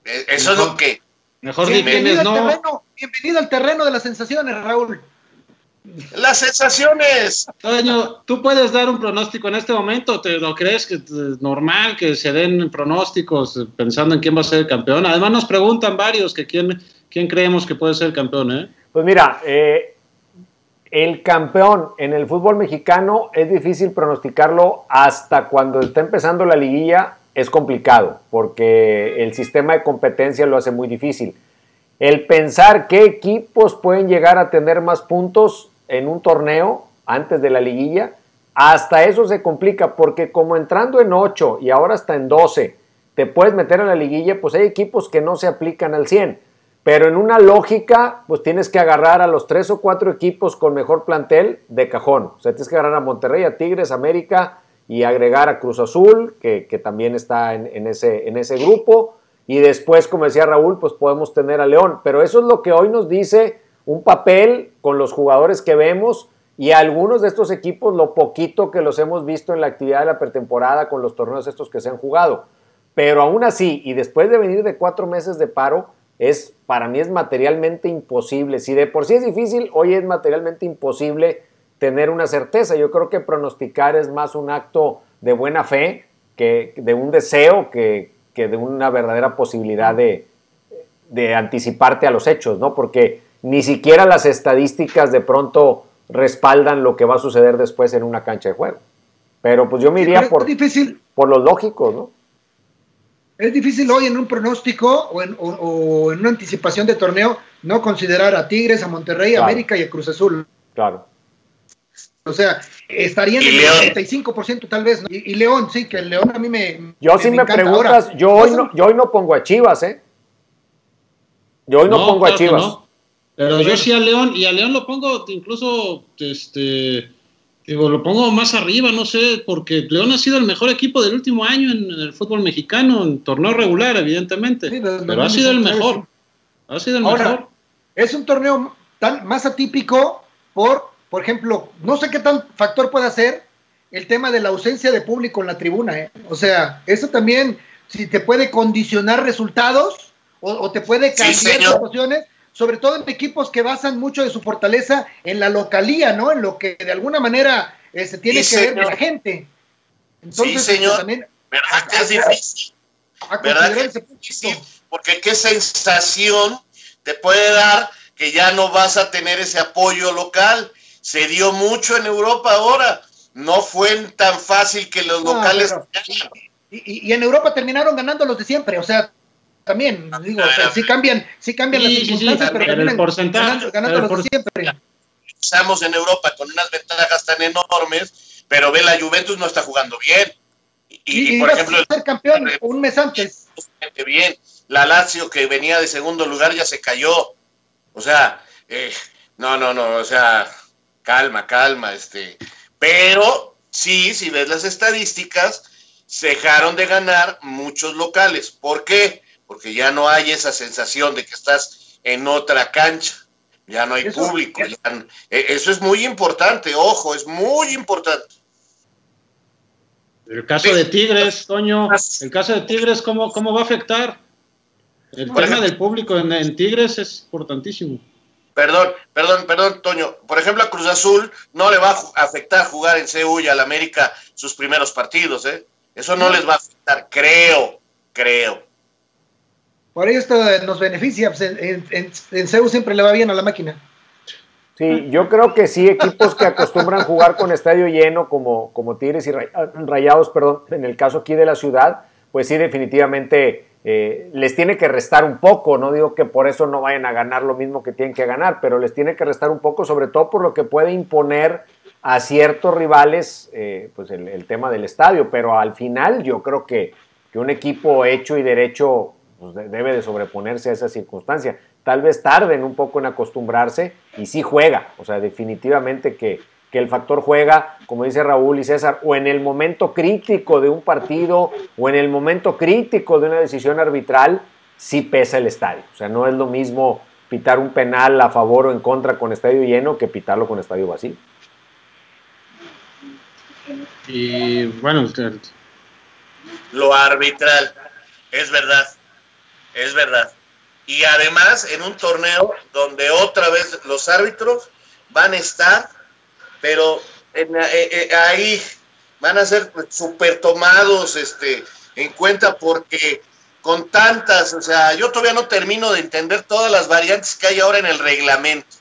E, eso es lo que... Mejor bienvenido, no. terreno, bienvenido al terreno de las sensaciones, Raúl. Las sensaciones. Toño, ¿tú puedes dar un pronóstico en este momento? ¿Te lo crees que es normal que se den pronósticos pensando en quién va a ser el campeón? Además nos preguntan varios que quién, quién creemos que puede ser el campeón, ¿eh? Pues mira, eh, el campeón en el fútbol mexicano es difícil pronosticarlo hasta cuando está empezando la liguilla, es complicado, porque el sistema de competencia lo hace muy difícil. El pensar qué equipos pueden llegar a tener más puntos en un torneo antes de la liguilla, hasta eso se complica porque como entrando en 8 y ahora está en 12, te puedes meter a la liguilla, pues hay equipos que no se aplican al 100. Pero en una lógica, pues tienes que agarrar a los tres o cuatro equipos con mejor plantel de cajón. O sea, tienes que agarrar a Monterrey, a Tigres, América y agregar a Cruz Azul, que, también está en, ese, en ese grupo. Y después, como decía Raúl, pues podemos tener a León. Pero eso es lo que hoy nos dice un papel con los jugadores que vemos y algunos de estos equipos, lo poquito que los hemos visto en la actividad de la pretemporada con los torneos estos que se han jugado. Pero aún así, y después de venir de cuatro meses de paro, es para mí es materialmente imposible. Si de por sí es difícil, hoy es materialmente imposible tener una certeza. Yo creo que pronosticar es más un acto de buena fe que de un deseo que, que de una verdadera posibilidad de, de anticiparte a los hechos, ¿no? Porque ni siquiera las estadísticas de pronto respaldan lo que va a suceder después en una cancha de juego. Pero pues yo me iría por, difícil. por los lógicos, ¿no? Es difícil hoy en un pronóstico o en, una anticipación de torneo no considerar a Tigres, a Monterrey, a América y a Cruz Azul. Claro. O sea, estarían en el 35% tal vez. Y, León, sí, que el León a mí me. Yo sí me, preguntas, yo, hoy no, yo hoy no pongo a Chivas, ¿eh? Yo hoy no, pongo a Chivas. Pero yo sí a León, y a León lo pongo incluso, este, digo, lo pongo más arriba, no sé, porque León ha sido el mejor equipo del último año en, el fútbol mexicano, en torneo regular, evidentemente. pero ha sido el mejor. Ha sido el mejor. Es un torneo tan más atípico por por ejemplo, no sé qué tan factor puede ser el tema de la ausencia de público en la tribuna. ¿eh? O sea, eso también, si te puede condicionar resultados o, te puede cambiar situaciones, sobre todo en equipos que basan mucho de su fortaleza en la localía, ¿no? En lo que de alguna manera eh, se tiene que ver de la gente. Entonces, sí, señor. También ¿Verdad que es difícil? ¿Verdad que es difícil? Porque qué sensación te puede dar que ya no vas a tener ese apoyo local. Se dio mucho en Europa ahora. No fue tan fácil que los locales. y, y, en Europa terminaron ganando los de siempre. O sea, también, digo, sí cambian, sí cambian las circunstancias, pero terminan el porcentaje, ganando, los de siempre. Estamos en Europa con unas ventajas tan enormes, pero ve la Juventus no está jugando bien. Y, por ejemplo, ser campeón un mes antes. Bien, la Lazio que venía de segundo lugar ya se cayó. O sea, eh, no, no, no, o sea, calma, calma, este. Pero sí, si ves las estadísticas, se dejaron de ganar muchos locales. ¿Por qué? Porque ya no hay esa sensación de que estás en otra cancha, ya no hay público. E, eso es muy importante, ojo, es muy importante. El caso de Tigres, Toño, el caso de Tigres, ¿cómo, cómo va a afectar? El tema del público en, Tigres es importantísimo. Perdón, perdón, perdón, Toño. Por ejemplo, a Cruz Azul no le va a afectar jugar en CU y al América sus primeros partidos, ¿eh? Eso no les va a afectar, creo, creo. Por ahí esto nos beneficia. Pues, en, en, siempre le va bien a la máquina. Sí, yo creo que sí, equipos que acostumbran jugar con estadio lleno, como, como Tigres y Rayados, perdón, en el caso aquí de la ciudad, pues sí, definitivamente eh, les tiene que restar un poco, no digo que por eso no vayan a ganar lo mismo que tienen que ganar, pero les tiene que restar un poco, sobre todo por lo que puede imponer a ciertos rivales eh, pues el, tema del estadio, pero al final yo creo que un equipo hecho y derecho pues, debe de sobreponerse a esa circunstancia. Tal vez tarden un poco en acostumbrarse y sí juega, o sea, definitivamente que, que el factor juega, como dice Raúl y César, o en el momento crítico de un partido o en el momento crítico de una decisión arbitral, sí pesa el estadio. O sea, no es lo mismo pitar un penal a favor o en contra con estadio lleno que pitarlo con estadio vacío. Y bueno, lo arbitral, es verdad es verdad. Y además en un torneo donde otra vez los árbitros van a estar, pero eh, eh, ahí van a ser super tomados este, en cuenta porque con tantas, o sea, yo todavía no termino de entender todas las variantes que hay ahora en el reglamento.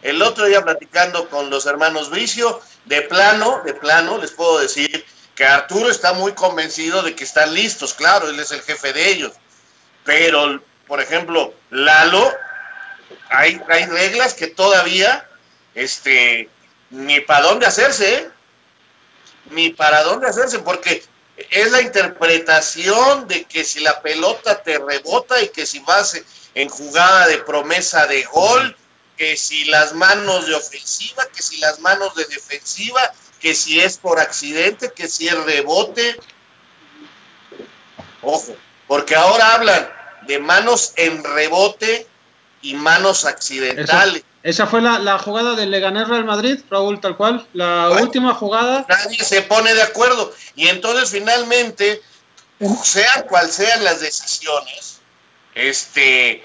El otro día platicando con los hermanos Bricio, de plano, de plano, les puedo decir que Arturo está muy convencido de que están listos, claro, él es el jefe de ellos pero, por ejemplo, Lalo, hay, hay reglas que todavía, este, ni para dónde hacerse, ¿eh? ni para dónde hacerse, porque es la interpretación de que si la pelota te rebota y que si vas en jugada de promesa de gol, que si las manos de ofensiva, que si las manos de defensiva, que si es por accidente, que si es rebote. Ojo, porque ahora hablan de manos en rebote y manos accidentales. Esa, fue la, jugada del Leganés Real Madrid, Raúl, tal cual, la última jugada. Nadie se pone de acuerdo y entonces finalmente, sean cual sean las decisiones, este,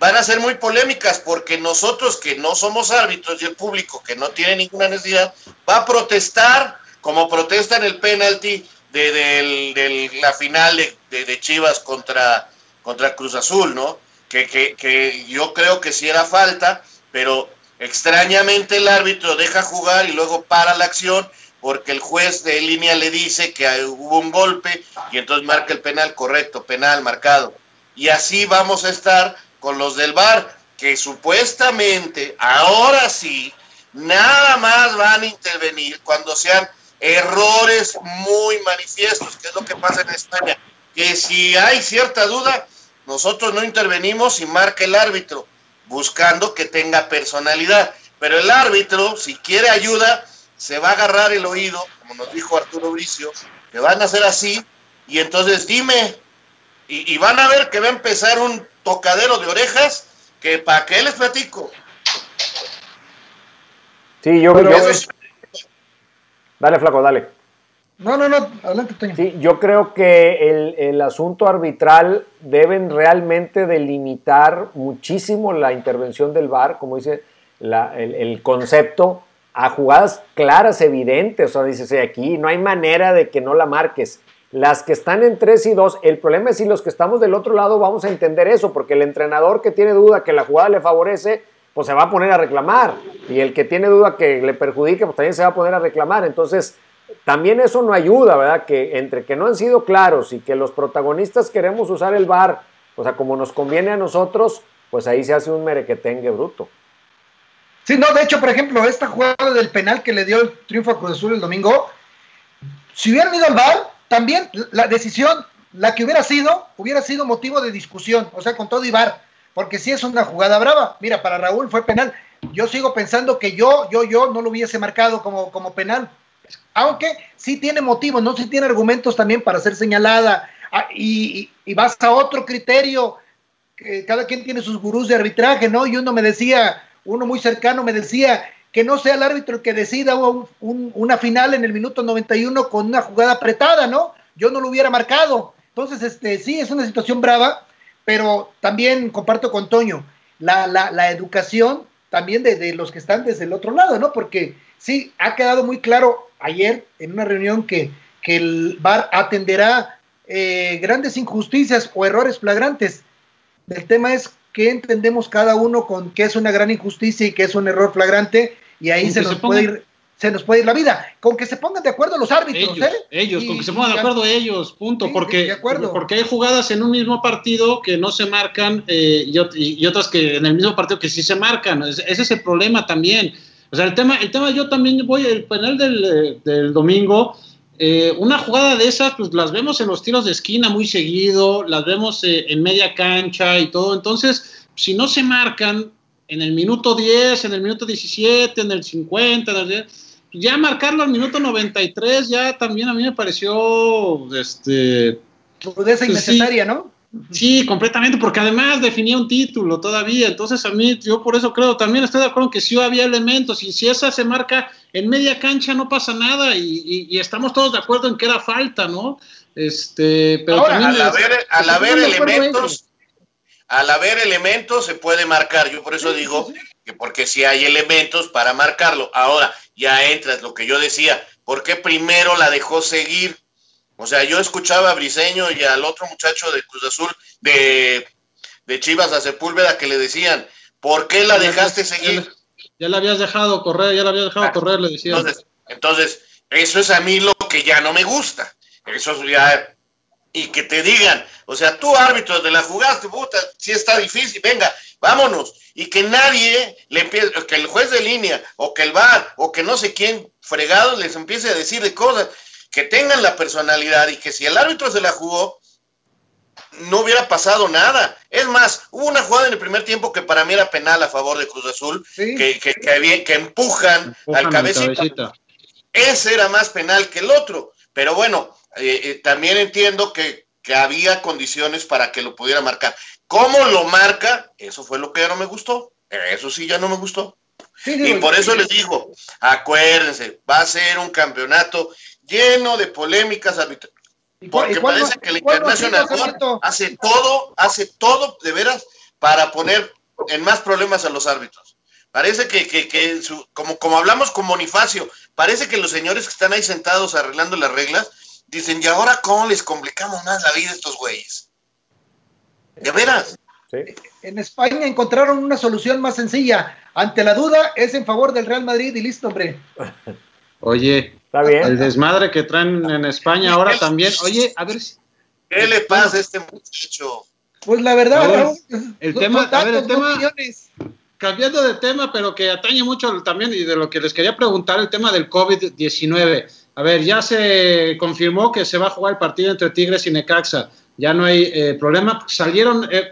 van a ser muy polémicas porque nosotros que no somos árbitros y el público que no tiene ninguna necesidad va a protestar como protesta en el penalti de, la final de, Chivas contra, contra Cruz Azul, ¿no? Que, que, yo creo que sí era falta, pero extrañamente el árbitro deja jugar y luego para la acción porque el juez de línea le dice que hubo un golpe y entonces marca el penal correcto, penal marcado. Y así vamos a estar con los del VAR, que supuestamente ahora sí, nada más van a intervenir cuando sean errores muy manifiestos, que es lo que pasa en España, que si hay cierta duda, nosotros no intervenimos y marca el árbitro, buscando que tenga personalidad. Pero el árbitro, si quiere ayuda, se va a agarrar el oído, como nos dijo Arturo Bricio, que van a hacer así, y entonces dime, y, van a ver que va a empezar un tocadero de orejas, que para qué les platico. Sí, yo, creo que Dale, Flaco, dale. No, no, no, adelante, Toño. Sí, yo creo que el, asunto arbitral deben realmente delimitar muchísimo la intervención del VAR, como dice el, concepto, a jugadas claras, evidentes. O sea, dices, aquí no hay manera de que no la marques. las que están en 3 y 2, el problema es si los que estamos del otro lado vamos a entender eso, porque el entrenador que tiene duda que la jugada le favorece, pues se va a poner a reclamar. Y el que tiene duda que le perjudique, pues también se va a poner a reclamar. Entonces, también eso no ayuda, ¿verdad? Que entre que no han sido claros y que los protagonistas queremos usar el VAR, o sea, como nos conviene a nosotros, pues ahí se hace un merequetengue bruto. Sí, no, de hecho, por ejemplo, esta jugada del penal que le dio el triunfo a Cruz Azul el domingo, si hubieran ido al VAR, también la decisión, la que hubiera sido, hubiera sido motivo de discusión, o sea, con todo y VAR, porque si es una jugada brava. Mira, para Raúl fue penal. Yo sigo pensando que yo, yo, yo no lo hubiese marcado como, como penal, aunque sí tiene motivos, no sí tiene argumentos también para ser señalada ah, y, y, vas a otro criterio, que cada quien tiene sus gurús de arbitraje, ¿no? Y uno me decía, uno muy cercano me decía que no sea el árbitro el que decida una final en el minuto 91 con una jugada apretada, ¿no? Yo no lo hubiera marcado. Entonces, este, sí, es una situación brava, pero también comparto con Toño, la educación también de, de, los que están desde el otro lado, ¿no? Porque sí, ha quedado muy claro ayer en una reunión que, que el VAR atenderá eh, grandes injusticias o errores flagrantes. El tema es qué entendemos cada uno con qué es una gran injusticia y qué es un error flagrante, y ahí se nos puede ir se nos puede ir la vida. Con que se pongan de acuerdo los árbitros, ellos, ¿eh? Ellos, con que se pongan de acuerdo ellos, punto. porque, porque hay jugadas en un mismo partido que no se marcan eh, y, y, otras que en el mismo partido que sí se marcan. Ese es el problema también. O sea, el tema, el tema yo también voy, el panel del, eh, del domingo, eh, una jugada de esas, pues las vemos en los tiros de esquina muy seguido, las vemos eh, en media cancha y todo. Entonces, si no se marcan en el minuto 10, en el minuto 17, en el 50, en el 10, ya marcarlo al minuto 93 ya también a mí me pareció este rudeza pues, innecesaria, sí, ¿no? Sí, completamente, porque además definía un título todavía, entonces a mí, yo por eso creo, también estoy de acuerdo que sí había elementos, y si esa se marca en media cancha no pasa nada, y, y, y estamos todos de acuerdo en que era falta, ¿no? Este, pero Ahora, también al haber, al haber elementos, al haber elementos se puede marcar, yo por eso digo que porque si hay elementos para marcarlo. Ahora, ya entras lo que yo decía, ¿por qué primero la dejó seguir? O sea, yo escuchaba a Briseño y al otro muchacho de Cruz Azul, de, de Chivas a Sepúlveda, que le decían, ¿por qué la dejaste seguir? Ya la habías dejado correr, ya la habías dejado ah, correr, le decían. Entonces, entonces, eso es a mí lo que ya no me gusta. Eso es ya y que te digan, o sea, tú árbitro de la jugaste, puta, si está difícil, venga, vámonos, y que nadie le empiece, que el juez de línea, o que el VAR, o que no sé quién fregado les empiece a decir de cosas, que tengan la personalidad y que si el árbitro se la jugó, no hubiera pasado nada. Es más, hubo una jugada en el primer tiempo que para mí era penal a favor de Cruz Azul, sí. que, que, que, que, empujan, empujan al cabecita. cabecita. Ese era más penal que el otro, pero bueno, eh, eh, también entiendo que, que, había condiciones para que lo pudiera marcar. ¿Cómo lo marca? Eso fue lo que ya no me gustó. Eso sí ya no me gustó. Sí, y por eso les digo, acuérdense, va a ser un campeonato lleno de polémicas arbitrales. Porque parece que el Internacional hace todo, hace todo de veras para poner en más problemas a los árbitros. Parece que, que, que su, como, como hablamos con Bonifacio, parece que los señores que están ahí sentados arreglando las reglas, dicen, ¿y ahora cómo les complicamos más la vida a estos güeyes? ¿De veras? Sí. En España encontraron una solución más sencilla. Ante la duda, es en favor del Real Madrid y listo, hombre. Oye, Está bien. el desmadre que traen en España ahora también. Oye, a ver si... ¿Qué le pasa a este muchacho? Pues la verdad, no, el tema, a ver, el tema, cambiando de tema, pero que atañe mucho también y de lo que les quería preguntar, el tema del COVID-19. A ver, ya se confirmó que se va a jugar el partido entre Tigres y Necaxa. Ya no hay eh, problema. Salieron, eh,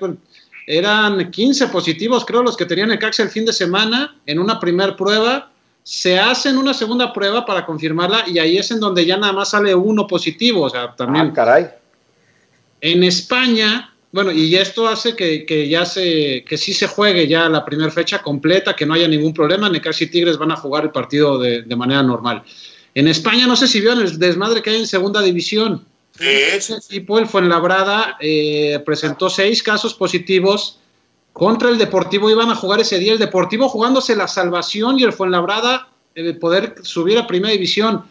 eran 15 positivos, creo, los que tenían Necaxa el fin de semana en una primer prueba. Se hacen una segunda prueba para confirmarla y ahí es en donde ya nada más sale uno positivo. O sea, también. Ah, caray. En España, bueno, y esto hace que, que, ya se, que sí se juegue ya la primera fecha completa, que no haya ningún problema. Necaxa y Tigres van a jugar el partido de, de manera normal. En España, no sé si vieron el desmadre que hay en segunda división. Sí. Ese equipo, el Fuenlabrada, eh, presentó seis casos positivos contra el Deportivo. Iban a jugar ese día el Deportivo jugándose la salvación y el Fuenlabrada eh, poder subir a primera división.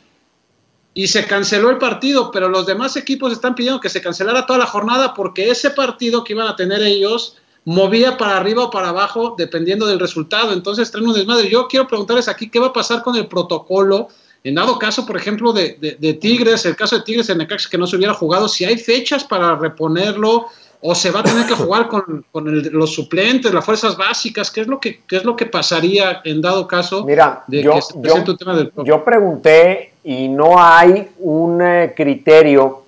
y se canceló el partido, pero los demás equipos están pidiendo que se cancelara toda la jornada porque ese partido que iban a tener ellos movía para arriba o para abajo dependiendo del resultado. Entonces traen un desmadre. Yo quiero preguntarles aquí qué va a pasar con el protocolo. En dado caso, por ejemplo, de, Tigres, el caso de Tigres en Necaxa que no se hubiera jugado, si hay fechas para reponerlo o se va a tener que jugar con, los suplentes, las fuerzas básicas, ¿qué es lo que, qué es lo que pasaría en dado caso Mira, de yo, que se yo, tema del yo pregunté y no hay un eh, criterio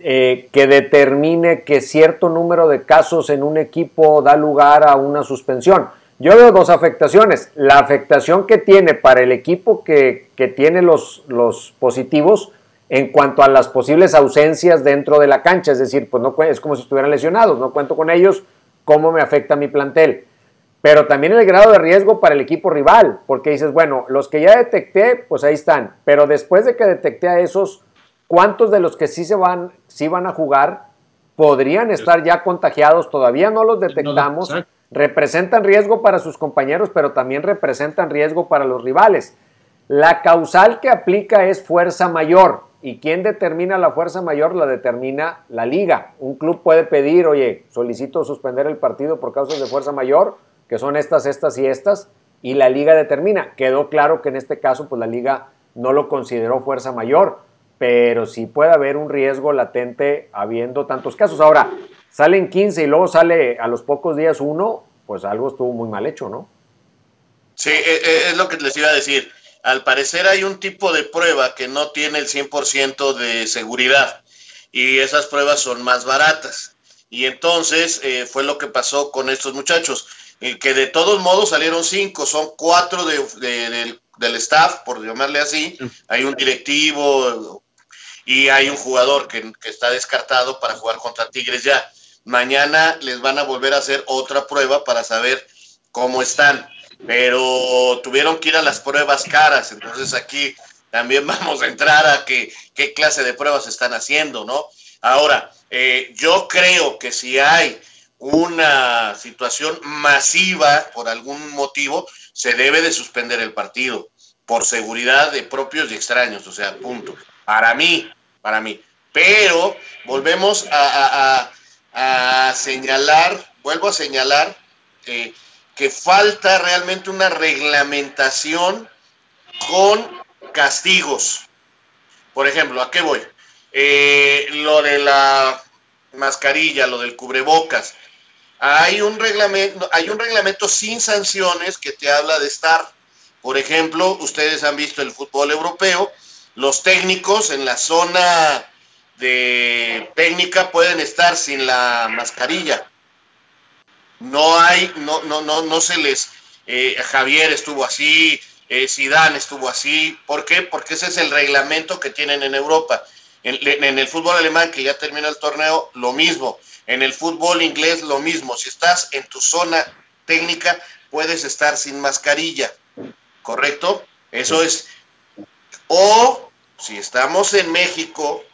eh, que determine que cierto número de casos en un equipo da lugar a una suspensión. Yo veo dos afectaciones. La afectación que tiene para el equipo que, tiene los, los, positivos en cuanto a las posibles ausencias dentro de la cancha, es decir, pues no es como si estuvieran lesionados, no cuento con ellos, ¿cómo me afecta mi plantel? Pero también el grado de riesgo para el equipo rival, porque dices, bueno, los que ya detecté, pues ahí están, pero después de que detecté a esos, ¿cuántos de los que sí se van, sí van a jugar podrían estar ya contagiados? Todavía no los detectamos. Representan riesgo para sus compañeros, pero también representan riesgo para los rivales. La causal que aplica es fuerza mayor. ¿Y quién determina la fuerza mayor? La determina la liga. Un club puede pedir, oye, solicito suspender el partido por causas de fuerza mayor, que son estas, estas y estas, y la liga determina. Quedó claro que en este caso, pues la liga no lo consideró fuerza mayor pero sí puede haber un riesgo latente habiendo tantos casos. Ahora, salen 15 y luego sale a los pocos días uno, pues algo estuvo muy mal hecho, ¿no? Sí, e, e, es lo que les iba a decir. Al parecer hay un tipo de prueba que no tiene el 100% de seguridad y esas pruebas son más baratas. Y entonces eh, fue lo que pasó con estos muchachos, eh, que de todos modos salieron cinco, son cuatro de, del, del staff, por llamarle así. Hay un directivo, y hay un jugador que, está descartado para jugar contra Tigres ya. Mañana les van a volver a hacer otra prueba para saber cómo están, pero tuvieron que ir a las pruebas caras, entonces aquí también vamos a entrar a qué clase de pruebas están haciendo, ¿no? Ahora, eh, yo creo que si hay una situación masiva por algún motivo, se debe de suspender el partido por seguridad de propios y extraños, o sea, punto para mí, para mí. Pero volvemos a, señalar, vuelvo a señalar eh, que falta realmente una reglamentación con castigos. Por ejemplo, ¿a qué voy? Eh, lo de la mascarilla, lo del cubrebocas. Hay un reglamento, hay un reglamento sin sanciones que te habla de estar. Por ejemplo, ustedes han visto el fútbol europeo, los técnicos en la zona de técnica pueden estar sin la mascarilla. No hay, no, no, no, no se les, eh, Javier estuvo así, eh, Zidane estuvo así. ¿Por qué? Porque ese es el reglamento que tienen en Europa. En, en, el fútbol alemán, que ya termina el torneo, lo mismo. En el fútbol inglés, lo mismo. Si estás en tu zona técnica, puedes estar sin mascarilla. ¿Correcto? Eso es o si estamos en México,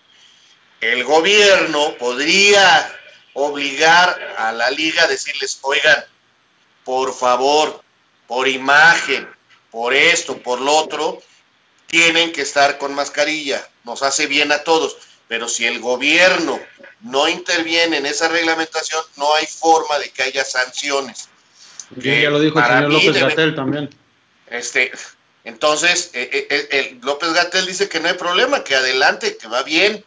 el gobierno podría obligar a la liga a decirles, oigan, por favor, por imagen, por esto, por lo otro, tienen que estar con mascarilla. Nos hace bien a todos. Pero si el gobierno no interviene en esa reglamentación, no hay forma de que haya sanciones. ya lo dijo el señor López Gatel también. Este, entonces, eh, eh, eh, López Gatel dice que no hay problema, que adelante, que va bien.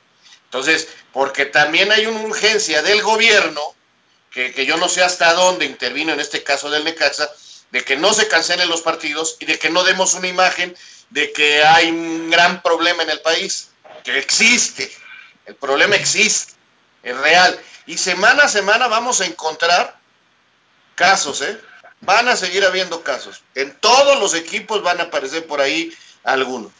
Entonces, porque también hay una urgencia del gobierno, que, yo no sé hasta dónde intervino en este caso del Necaxa, de que no se cancelen los partidos y de que no demos una imagen de que hay un gran problema en el país, que existe, el problema existe, es real. Y semana a semana vamos a encontrar casos, ¿eh? van a seguir habiendo casos. En todos los equipos van a aparecer por ahí algunos.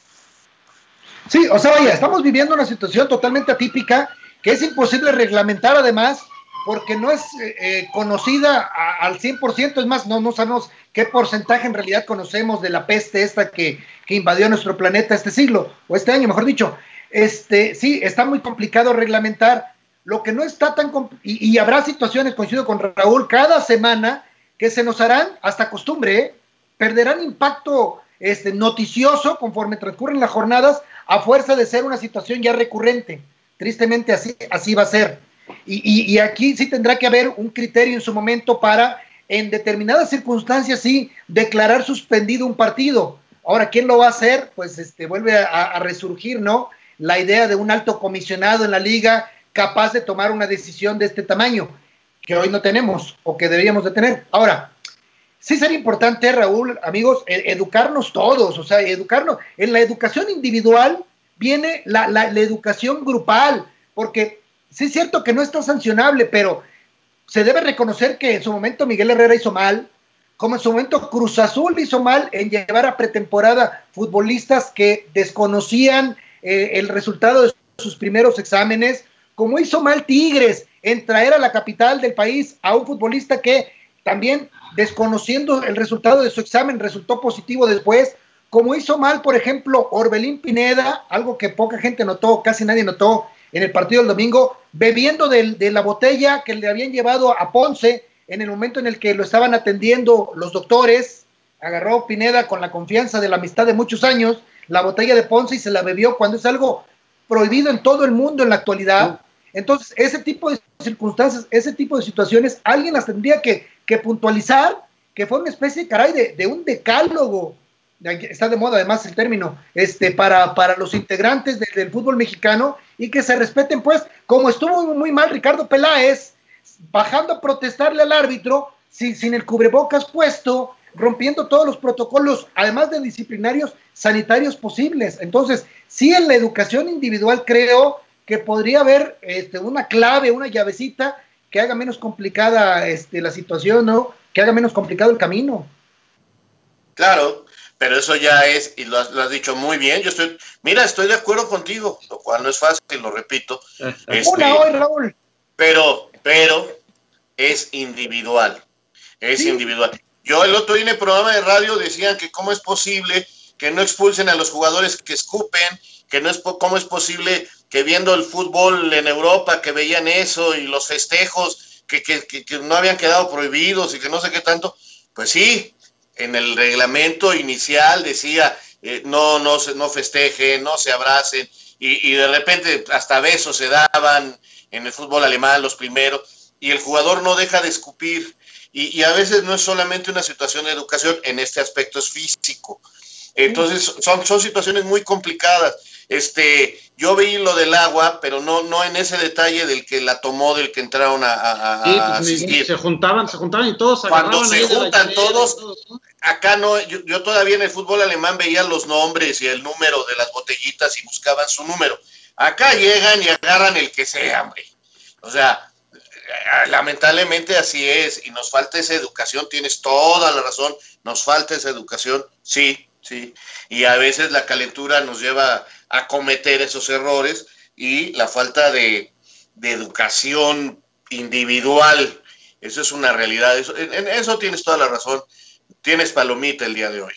Sí, o sea, vaya, estamos viviendo una situación totalmente atípica que es imposible reglamentar además porque no es eh, eh, conocida al 100%, es más, no, no sabemos qué porcentaje en realidad conocemos de la peste esta que, que invadió nuestro planeta este siglo, o este año, mejor dicho. Este, sí, está muy complicado reglamentar. Lo que no está tan... Y, y habrá situaciones, coincido con Raúl, cada semana que se nos harán hasta costumbre, ¿eh? perderán impacto este, noticioso conforme transcurren las jornadas a fuerza de ser una situación ya recurrente. Tristemente así, así va a ser. Y, y, aquí sí tendrá que haber un criterio en su momento para, en determinadas circunstancias, sí, declarar suspendido un partido. Ahora, ¿quién lo va a hacer? Pues este, vuelve a, a resurgir, ¿no? La idea de un alto comisionado en la liga capaz de tomar una decisión de este tamaño, que hoy no tenemos o que deberíamos de tener. Ahora, sí sería importante, Raúl, amigos, e-, educarnos todos, o sea, educarnos. En la educación individual viene la, la, la, educación grupal, porque sí es cierto que no está sancionable, pero se debe reconocer que en su momento Miguel Herrera hizo mal, como en su momento Cruz Azul hizo mal en llevar a pretemporada futbolistas que desconocían eh, el resultado de sus primeros exámenes, como hizo mal Tigres en traer a la capital del país a un futbolista que también desconociendo el resultado de su examen resultó positivo después, como hizo mal, por ejemplo, Orbelín Pineda, algo que poca gente notó, casi nadie notó en el partido del domingo, bebiendo de, de la botella que le habían llevado a Ponce en el momento en el que lo estaban atendiendo los doctores, agarró Pineda con la confianza de la amistad de muchos años, la botella de Ponce y se la bebió cuando es algo prohibido en todo el mundo en la actualidad. Entonces, ese tipo de circunstancias, ese tipo de situaciones, alguien las tendría que, que puntualizar, que fue una especie, caray, de, de, un decálogo, está de moda además el término, este, para, para los integrantes de, del fútbol mexicano y que se respeten, pues, como estuvo muy mal Ricardo Peláez, bajando a protestarle al árbitro, sin, sin el cubrebocas puesto, rompiendo todos los protocolos, además de disciplinarios sanitarios posibles. Entonces, sí en la educación individual creo que podría haber este, una clave, una llavecita que haga menos complicada este, la situación, ¿no? Que haga menos complicado el camino. Claro, pero eso ya es, y lo has, lo has, dicho muy bien, yo estoy, mira, estoy de acuerdo contigo, lo cual no es fácil, lo repito. Este, una hoy, Raúl. Pero, pero, es individual, es sí. individual. Yo el otro día en el programa de radio decían que cómo es posible que no expulsen a los jugadores que escupen, que no es cómo es posible que viendo el fútbol en Europa, que veían eso y los festejos, que, que, que, que no habían quedado prohibidos y que no sé qué tanto, pues sí, en el reglamento inicial decía eh, no, no, no festejen, no se abracen, y, y, de repente hasta besos se daban en el fútbol alemán los primeros, y el jugador no deja de escupir, y, y a veces no es solamente una situación de educación, en este aspecto es físico. Entonces son, son situaciones muy complicadas. Este, yo vi lo del agua, pero no, no en ese detalle del que la tomó, del que entraron a, a, sí, pues, asistir. Se juntaban, se juntaban y todos Cuando se juntan todos, todos ¿no? acá no, yo, yo, todavía en el fútbol alemán veía los nombres y el número de las botellitas y buscaban su número. Acá llegan y agarran el que sea, hombre. O sea, lamentablemente así es y nos falta esa educación, tienes toda la razón, nos falta esa educación, sí, sí, y a veces la calentura nos lleva a cometer esos errores y la falta de, de educación individual, eso es una realidad, eso, en, en, eso tienes toda la razón, tienes palomita el día de hoy.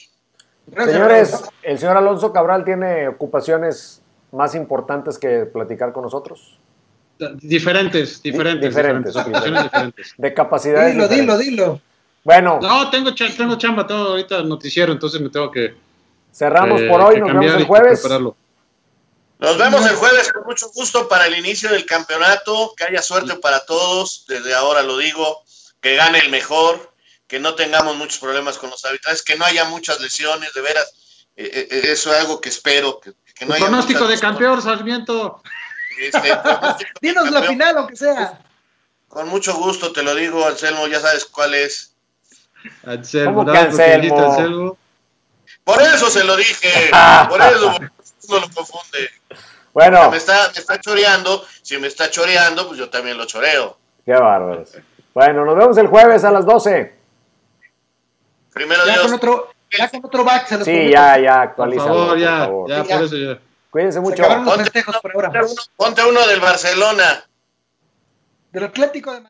Señores, el señor Alonso Cabral tiene ocupaciones más importantes que platicar con nosotros. Diferentes, diferentes. Diferentes. diferentes. diferentes. De capacidades. Dilo, dilo, dilo. Bueno. No, tengo, tengo chamba todo ahorita noticiero, entonces me tengo que. Cerramos eh, por hoy, nos vemos el jueves. Nos vemos el jueves con mucho gusto para el inicio del campeonato. Que haya suerte para todos. Desde ahora lo digo. Que gane el mejor. Que no tengamos muchos problemas con los arbitrajes. Que no haya muchas lesiones. De veras. Eh, eh, eso es algo que espero. Que, que no haya pronóstico de campeón, Sarmiento. Este, Dinos la final, aunque sea. Con mucho gusto te lo digo, Anselmo, ya sabes cuál es. Anselmo, ¿Cómo que Anselmo? Anselmo? Por eso se lo dije, por eso no lo confunde. Bueno. Si me está, me está choreando, si me está choreando, pues yo también lo choreo. Qué bárbaros. Bueno, nos vemos el jueves a las 12. Primero ya Dios. Con otro, ya con otro back se los Sí, prometo. ya, ya, actualízalo. Por favor, ya, por favor. ya, por eso ya. Cuídense mucho. los Ponte festejos por ahora. Ponte uno del Barcelona. Del Atlético de